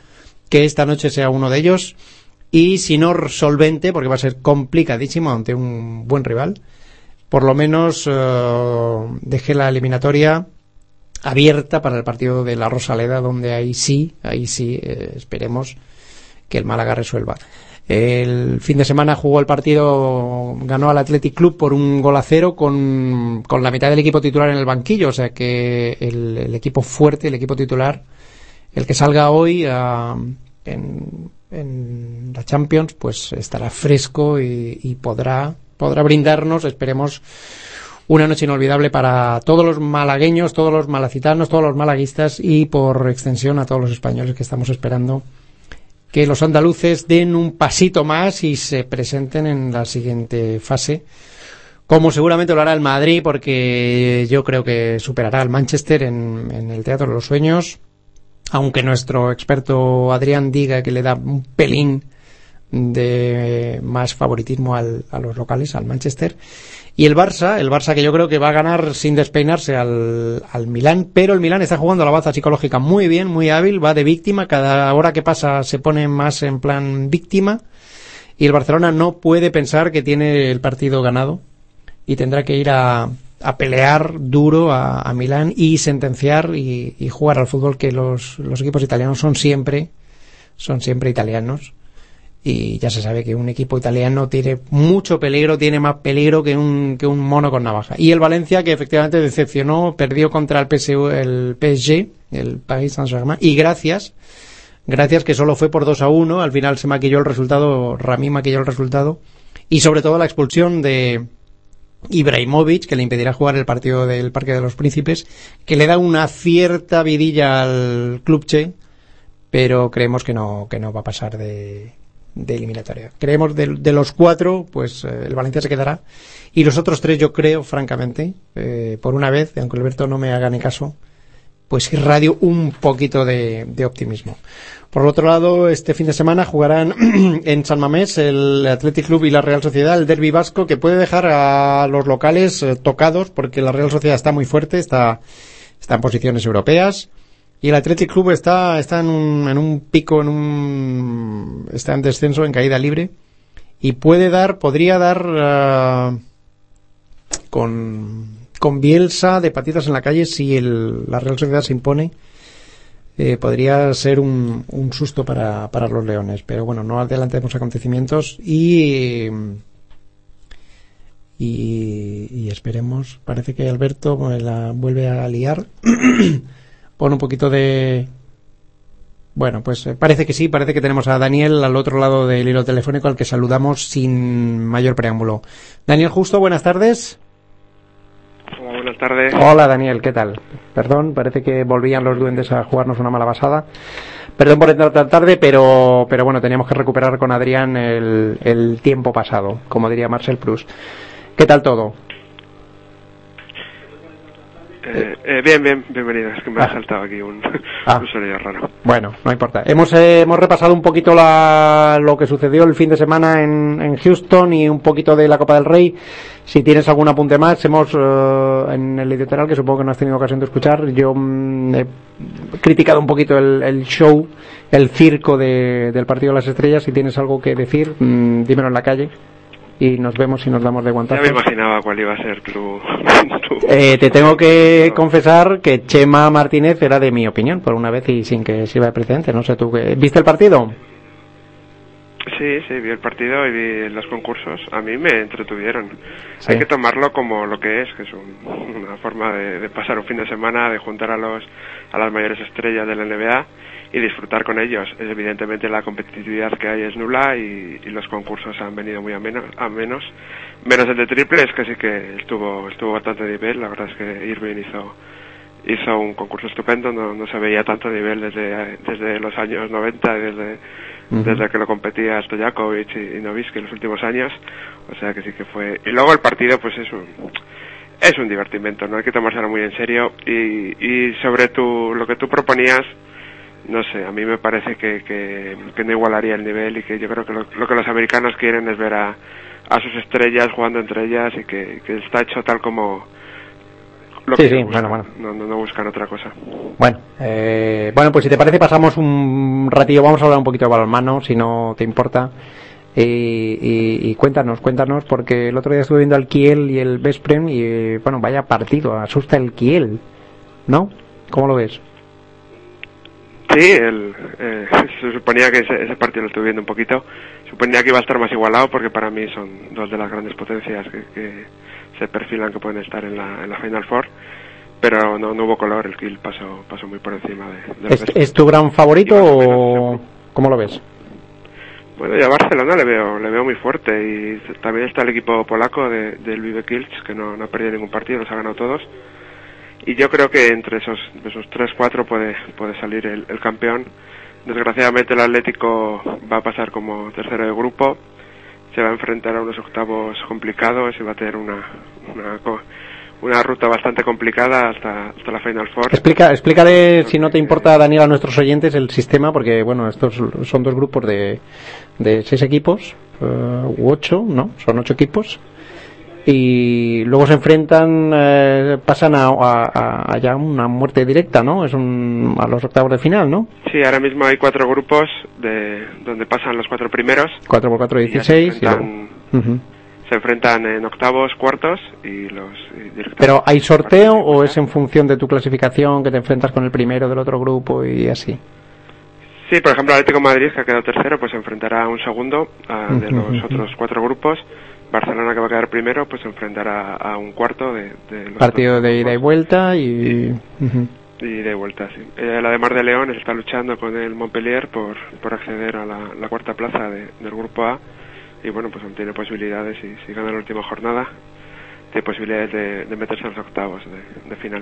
A: que esta noche sea uno de ellos y si no solvente, porque va a ser complicadísimo ante un buen rival, por lo menos eh, deje la eliminatoria abierta para el partido de la Rosaleda, donde ahí sí, ahí sí, eh, esperemos que el Málaga resuelva. El fin de semana jugó el partido, ganó al Athletic Club por un gol a cero con, con la mitad del equipo titular en el banquillo, o sea que el, equipo fuerte, el equipo titular, el que salga hoy ah, en, en la Champions, pues estará fresco y, podrá, podrá brindarnos, esperemos, una noche inolvidable para todos los malagueños, todos los malacitanos, todos los malaguistas y por extensión a todos los españoles que estamos esperando que los andaluces den un pasito más y se presenten en la siguiente fase, como seguramente lo hará el Madrid, porque yo creo que superará al Manchester en el Teatro de los Sueños, aunque nuestro experto Adrián diga que le da un pelín de más favoritismo al- a los locales, al Manchester. Y el Barça, el Barça que yo creo que va a ganar sin despeinarse al, al Milán, pero el Milán está jugando la baza psicológica muy bien, muy hábil, va de víctima, cada hora que pasa se pone más en plan víctima y el Barcelona no puede pensar que tiene el partido ganado y tendrá que ir a, a pelear duro a, Milán y sentenciar y, jugar al fútbol que los, los equipos italianos son siempre, son siempre italianos y ya se sabe que un equipo italiano tiene mucho peligro, tiene más peligro que un, que un mono con navaja. Y el Valencia, que efectivamente decepcionó, perdió contra el, PSU, el PSG, el Paris Saint-Germain, y gracias, gracias que solo fue por 2 a 1, al final se maquilló el resultado, Rami maquilló el resultado, y sobre todo la expulsión de Ibrahimovic, que le impedirá jugar el partido del Parque de los Príncipes, que le da una cierta vidilla al Club Che, pero creemos que no, que no va a pasar de, de eliminatoria. Creemos de, de los cuatro, pues eh, el Valencia se quedará. Y los otros tres, yo creo, francamente, eh, por una vez, aunque Alberto no me haga ni caso, pues irradio un poquito de, de optimismo. Por otro lado, este fin de semana jugarán en San Mamés el Athletic Club y la Real Sociedad, el derby vasco, que puede dejar a los locales eh, tocados, porque la Real Sociedad está muy fuerte, está, está en posiciones europeas. Y el Athletic Club está, está en, un, en un pico, en un, está en descenso, en caída libre. Y puede dar, podría dar, ah, con, con Bielsa de patitas en la calle si el, la Real Sociedad se impone. Eh, podría ser un, un susto para, para los leones. Pero bueno, no adelantemos acontecimientos. Y, y, y esperemos, parece que Alberto la vuelve a liar. Pon un poquito de... Bueno, pues eh, parece que sí, parece que tenemos a Daniel al otro lado del hilo telefónico al que saludamos sin mayor preámbulo. Daniel Justo, buenas tardes.
I: Hola,
A: Daniel, ¿qué tal? Perdón, parece que volvían los duendes a jugarnos una mala pasada. Perdón por entrar tan tarde, pero, pero bueno, teníamos que recuperar con Adrián el, el tiempo pasado, como diría Marcel Proust. ¿Qué tal todo?
I: Eh, eh, bien, bien, bienvenido. Es que me
A: Ah.
I: ha saltado aquí un,
A: Ah.
I: un sonido raro.
A: Bueno, no importa. Hemos, eh, hemos repasado un poquito la- lo que sucedió el fin de semana en, en Houston y un poquito de la Copa del Rey. Si tienes algún apunte más, hemos eh, en el editorial, que supongo que no has tenido ocasión de escuchar, yo mm, he criticado un poquito el, el show, el circo de- del Partido de las Estrellas. Si tienes algo que decir, mm, dímelo en la calle y nos vemos y nos damos de
I: Ya
A: guantazos.
I: me imaginaba cuál iba a ser tu...
A: Eh, te tengo que confesar que Chema Martínez era de mi opinión, por una vez y sin que sirva de precedente. No sé tú. ¿Viste el partido?
I: Sí, sí, vi el partido y vi los concursos. A mí me entretuvieron.
A: Sí.
I: Hay que tomarlo como lo que es, que es un- una forma de, de pasar un fin de semana, de juntar a los a las mayores estrellas de la NBA y disfrutar con ellos. Es, evidentemente la competitividad que hay es nula y, y los concursos han venido muy a menos, a menos. Menos el de triples, que sí que estuvo estuvo bastante nivel. La verdad es que Irving hizo hizo un concurso estupendo, no, no se veía tanto nivel desde, desde los años 90, desde, desde que lo competía Stojakovic y, y en los últimos años, o sea que sí que fue... Y luego el partido pues es un, es un divertimento, no hay que tomárselo muy en serio y, y sobre tu, lo que tú proponías, no sé, a mí me parece que, que, que no igualaría el nivel y que yo creo que lo, lo que los americanos quieren es ver a, a sus estrellas jugando entre ellas y que, que está hecho tal como lo
A: Sí,
I: que
A: sí,
I: buscan.
A: bueno,
I: No, no, no buscan otra cosa.
A: Bueno, eh, bueno, pues si te parece pasamos un ratillo, vamos a hablar un poquito de balonmano, si no te importa. Y, y- y cuéntanos, cuéntanos, porque el otro día estuve viendo al Kiel y el Vesprem y, eh, bueno, vaya partido, asusta el Kiel, ¿no? ¿Cómo lo ves?
I: Sí, el, eh, se suponía que ese, ese partido lo estuve viendo un poquito. Suponía que iba a estar más igualado porque para mí son dos de las grandes potencias que, que se perfilan que pueden estar en la, en la Final Four. Pero no, no hubo color, el Kill pasó, pasó muy por encima de, de
A: ¿Es, es tu gran favorito o cómo lo ves?
I: Bueno, y a Barcelona le veo, le veo muy fuerte y también está el equipo polaco de, del Vive Kilch que no, no ha perdido ningún partido, los ha ganado todos. Y yo creo que entre esos, esos 3-4 puede, puede salir el, el campeón. Desgraciadamente el Atlético va a pasar como tercero de grupo, se va a enfrentar a unos octavos complicados y va a tener una, una, una ruta bastante complicada hasta, hasta la Final Four.
A: Explica, explícale, si no te importa, Daniel, a nuestros oyentes el sistema, porque, bueno, estos son dos grupos de, de seis equipos, eh, u ocho, ¿no? Son ocho equipos. Y luego se enfrentan, eh, pasan a, a, ya una muerte directa, ¿no? Es un, a los octavos de final, ¿no?
I: Sí, ahora mismo hay cuatro grupos de, donde pasan los cuatro primeros.
A: 4 por 4
I: Y ya se
A: 16 y luego-
I: enfrentan-
A: Ujú.
I: se enfrentan en octavos, cuartos y los y
A: Pero ¿hay sorteo o es en función de tu clasificación que te enfrentas con el primero del otro grupo y así?
I: Sí, por ejemplo, Atlético Madrid, que ha quedado tercero, pues se enfrentará a un segundo a- de los otros cuatro grupos. Barcelona, que va a quedar primero, pues enfrentará a un cuarto de, de los
A: Partido de ida y vuelta y... ujú.
I: Y de vuelta, sí. Eh, la de Mar de León está luchando con el Montpellier por, por acceder a la, la cuarta plaza de- del grupo A. Y bueno, pues aún tiene posibilidades, y si gana la última jornada, tiene posibilidades de, de meterse a los octavos de, de final.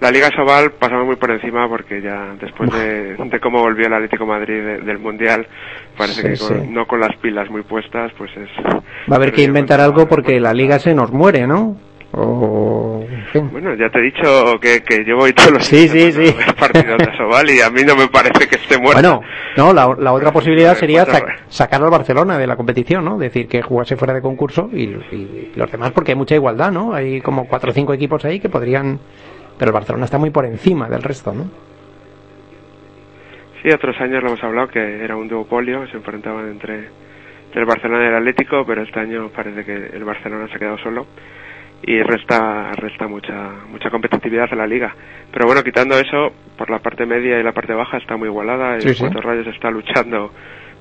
I: La Liga Sobal pasamos muy por encima porque ya después de, de cómo volvió el Atlético de Madrid de- del Mundial, parece
A: Sí,
I: que con-
A: sí.
I: no con las pilas muy puestas, pues es...
A: Va a haber que inventar algo porque la liga se nos muere, ¿no? O... en fin.
I: Bueno, ya te he dicho que, que yo voy todos los
A: Sí, sí, sí.
I: partidos de Sobal y a mí no me parece que esté muerto.
A: Bueno, no, la, la otra posibilidad sería
I: Pues,
A: sac- sacar al Barcelona de la competición, ¿no? Decir que jugase fuera de concurso y, y los demás porque hay mucha igualdad, ¿no? Hay como cuatro o cinco equipos ahí que podrían... Pero el Barcelona está muy por encima del resto, ¿no?
I: Sí, otros años lo hemos hablado que era un duopolio, se enfrentaban entre, entre el Barcelona y el Atlético, pero este año parece que el Barcelona se ha quedado solo y resta resta mucha mucha competitividad a la liga. Pero bueno, quitando eso, por la parte media y la parte baja está muy igualada. El
A: Sí, sí.
I: Cuatro Rayos está luchando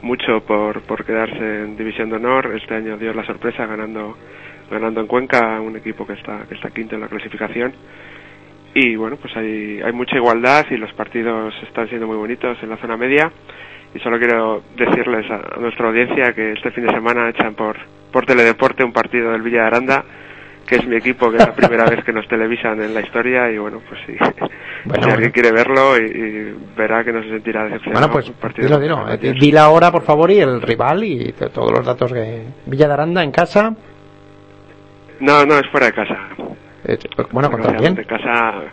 I: mucho por, por quedarse en División de Honor. Este año dio la sorpresa ganando ganando en Cuenca, un equipo que está, que está quinto en la clasificación. Y bueno, pues hay, hay mucha igualdad y los partidos están siendo muy bonitos en la zona media. Y solo quiero decirles a, nuestra audiencia que este fin de semana echan por, por Teledeporte un partido del Villa de Aranda, que es mi equipo, que es la primera vez que nos televisan en la historia. Y bueno, pues sí, si alguien quiere verlo y, y verá que no se sentirá decepcionado.
A: Bueno, pues dilo, dilo. Eh, Di la hora, por favor, y el rival y todos los datos que... Villa de Aranda en casa.
I: No, no, es fuera de casa.
A: Eh, bueno, contra quién.
I: De casa,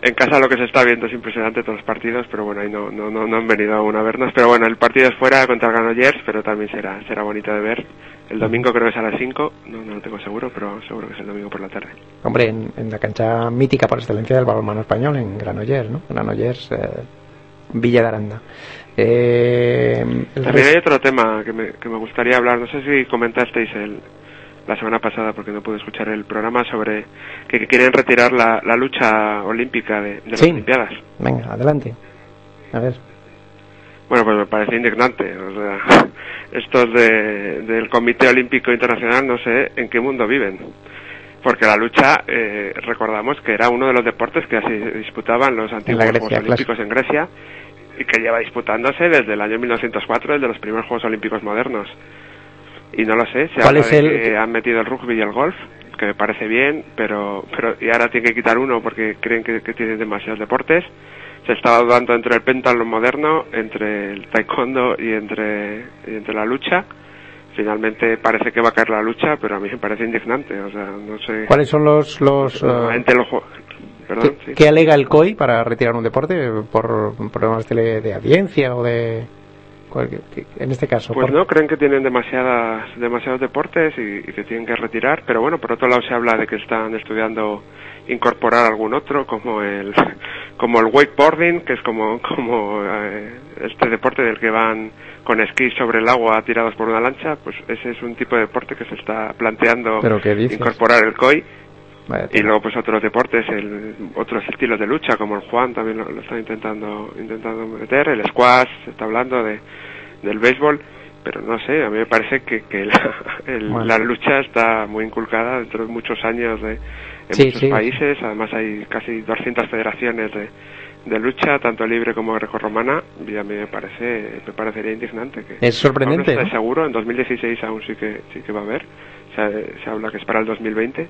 I: en casa lo que se está viendo es impresionante todos los partidos, pero bueno, ahí no, no, no, no han venido aún a vernos. Pero bueno, el partido es fuera contra el Granollers, pero también será, será bonito de ver. El domingo creo que es a las 5, no, no lo tengo seguro, pero seguro que es el domingo por la tarde.
A: Hombre, en, en la cancha mítica por excelencia del balonmano español, en Granollers, ¿no? Granollers, eh, Villa de Aranda. Eh, el
I: También hay otro tema que me, que me gustaría hablar, no sé si comentasteis el, la semana pasada, porque no pude escuchar el programa, sobre que, que quieren retirar la, la lucha olímpica de, de las. Olimpiadas.
A: Venga, adelante. A ver.
I: Bueno, pues me parece indignante. O sea, estos de, del Comité Olímpico Internacional no sé en qué mundo viven. Porque la lucha, eh, recordamos que era uno de los deportes que se disputaban los antiguos
A: Grecia,
I: Juegos Olímpicos en Grecia y que lleva disputándose desde el año 1904, desde los primeros Juegos Olímpicos modernos. Y no lo sé, se
A: ¿Cuál
I: habla
A: es
I: de
A: el-
I: que han metido el rugby y el golf, que me parece bien, pero, pero y ahora tienen que quitar uno porque creen que, que tienen demasiados deportes se estaba dudando entre el péntatlo moderno, entre el taekwondo y entre, y entre la lucha. Finalmente parece que va a caer la lucha, pero a mí me parece indignante. O sea, no sé.
A: ¿Cuáles son los... los eh,
I: los Perdón,
A: ¿qué,
I: sí.
A: qué alega el COI para retirar un deporte? ¿Por problemas de, de audiencia o de...? En este caso.
I: Pues no, creen que tienen demasiadas, demasiados deportes y, y que tienen que retirar, pero bueno, por otro lado se habla de que están estudiando incorporar algún otro, como el, como el wakeboarding, que es como, como eh, este deporte del que van con esquí sobre el agua tirados por una lancha, pues ese es un tipo de deporte que se está planteando incorporar el COI. Y luego pues otros deportes, el, otros estilos de lucha, como el Juan también lo, lo está intentando, intentando meter, el squash, se está hablando de, del béisbol, pero no sé, a mí me parece que, que la, el-
A: Bueno.
I: la lucha está muy inculcada dentro de muchos años de, en
A: Sí,
I: muchos
A: sí.
I: países, además hay casi 200 federaciones de, de lucha, tanto libre como grecorromana, y a mí me parece, me parecería indignante que
A: Es sorprendente,
I: aún no
A: ¿no?
I: seguro, en 2016 aún sí que, sí que va a haber, se, se habla que es para el 2020,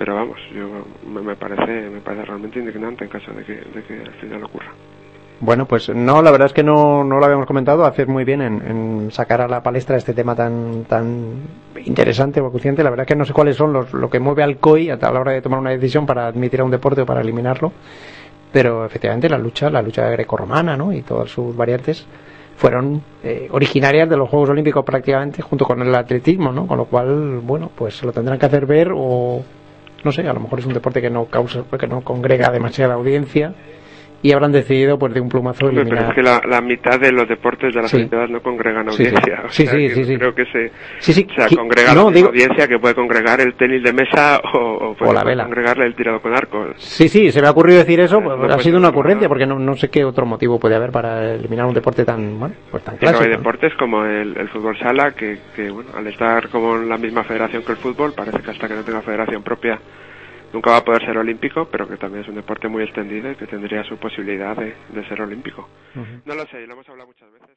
I: pero vamos, yo me, parece me parece realmente indignante en caso de que, de que al final ocurra.
A: Bueno, pues no, la verdad es que no, no lo habíamos comentado. Haces muy bien en, sacar a la palestra este tema tan tan interesante o acuciante. La verdad es que no sé cuáles son los, lo que mueve al COI a la hora de tomar una decisión para admitir a un deporte o para eliminarlo. Pero efectivamente la lucha, la lucha grecorromana, ¿no? Y todas sus variantes fueron eh, originarias de los Juegos Olímpicos prácticamente junto con el atletismo, ¿no? Con lo cual, bueno, pues lo tendrán que hacer ver o no sé, a lo mejor es un deporte que no causa, que no congrega demasiada audiencia y habrán decidido pues de un plumazo
I: Hombre, pero
A: eliminar
I: es que la, la mitad de los deportes de las
A: Sí.
I: Olimpiadas no congregan
A: Sí, sí.
I: audiencia. o
A: Sí,
I: sea,
A: sí, sí, sí.
I: Creo que se,
A: Sí, sí,
I: o sea, congrega
A: no, digo-
I: audiencia que puede congregar el tenis de mesa o, o puede
A: O la vela.
I: congregarle el tirado con arco.
A: Sí, sí, se me ha ocurrido decir eso, pues,
I: no
A: ha
I: puede
A: sido una ocurrencia, porque no, no sé qué otro motivo puede haber para eliminar un deporte tan, bueno, pues tan
I: hay
A: clásico. ¿no?
I: deportes como el, el fútbol sala, que, que, bueno, al estar como en la misma federación que el fútbol, parece que hasta que no tenga federación propia nunca va a poder ser olímpico, pero que también es un deporte muy extendido y que tendría su posibilidad de, de ser olímpico. No lo sé, lo hemos hablado muchas veces.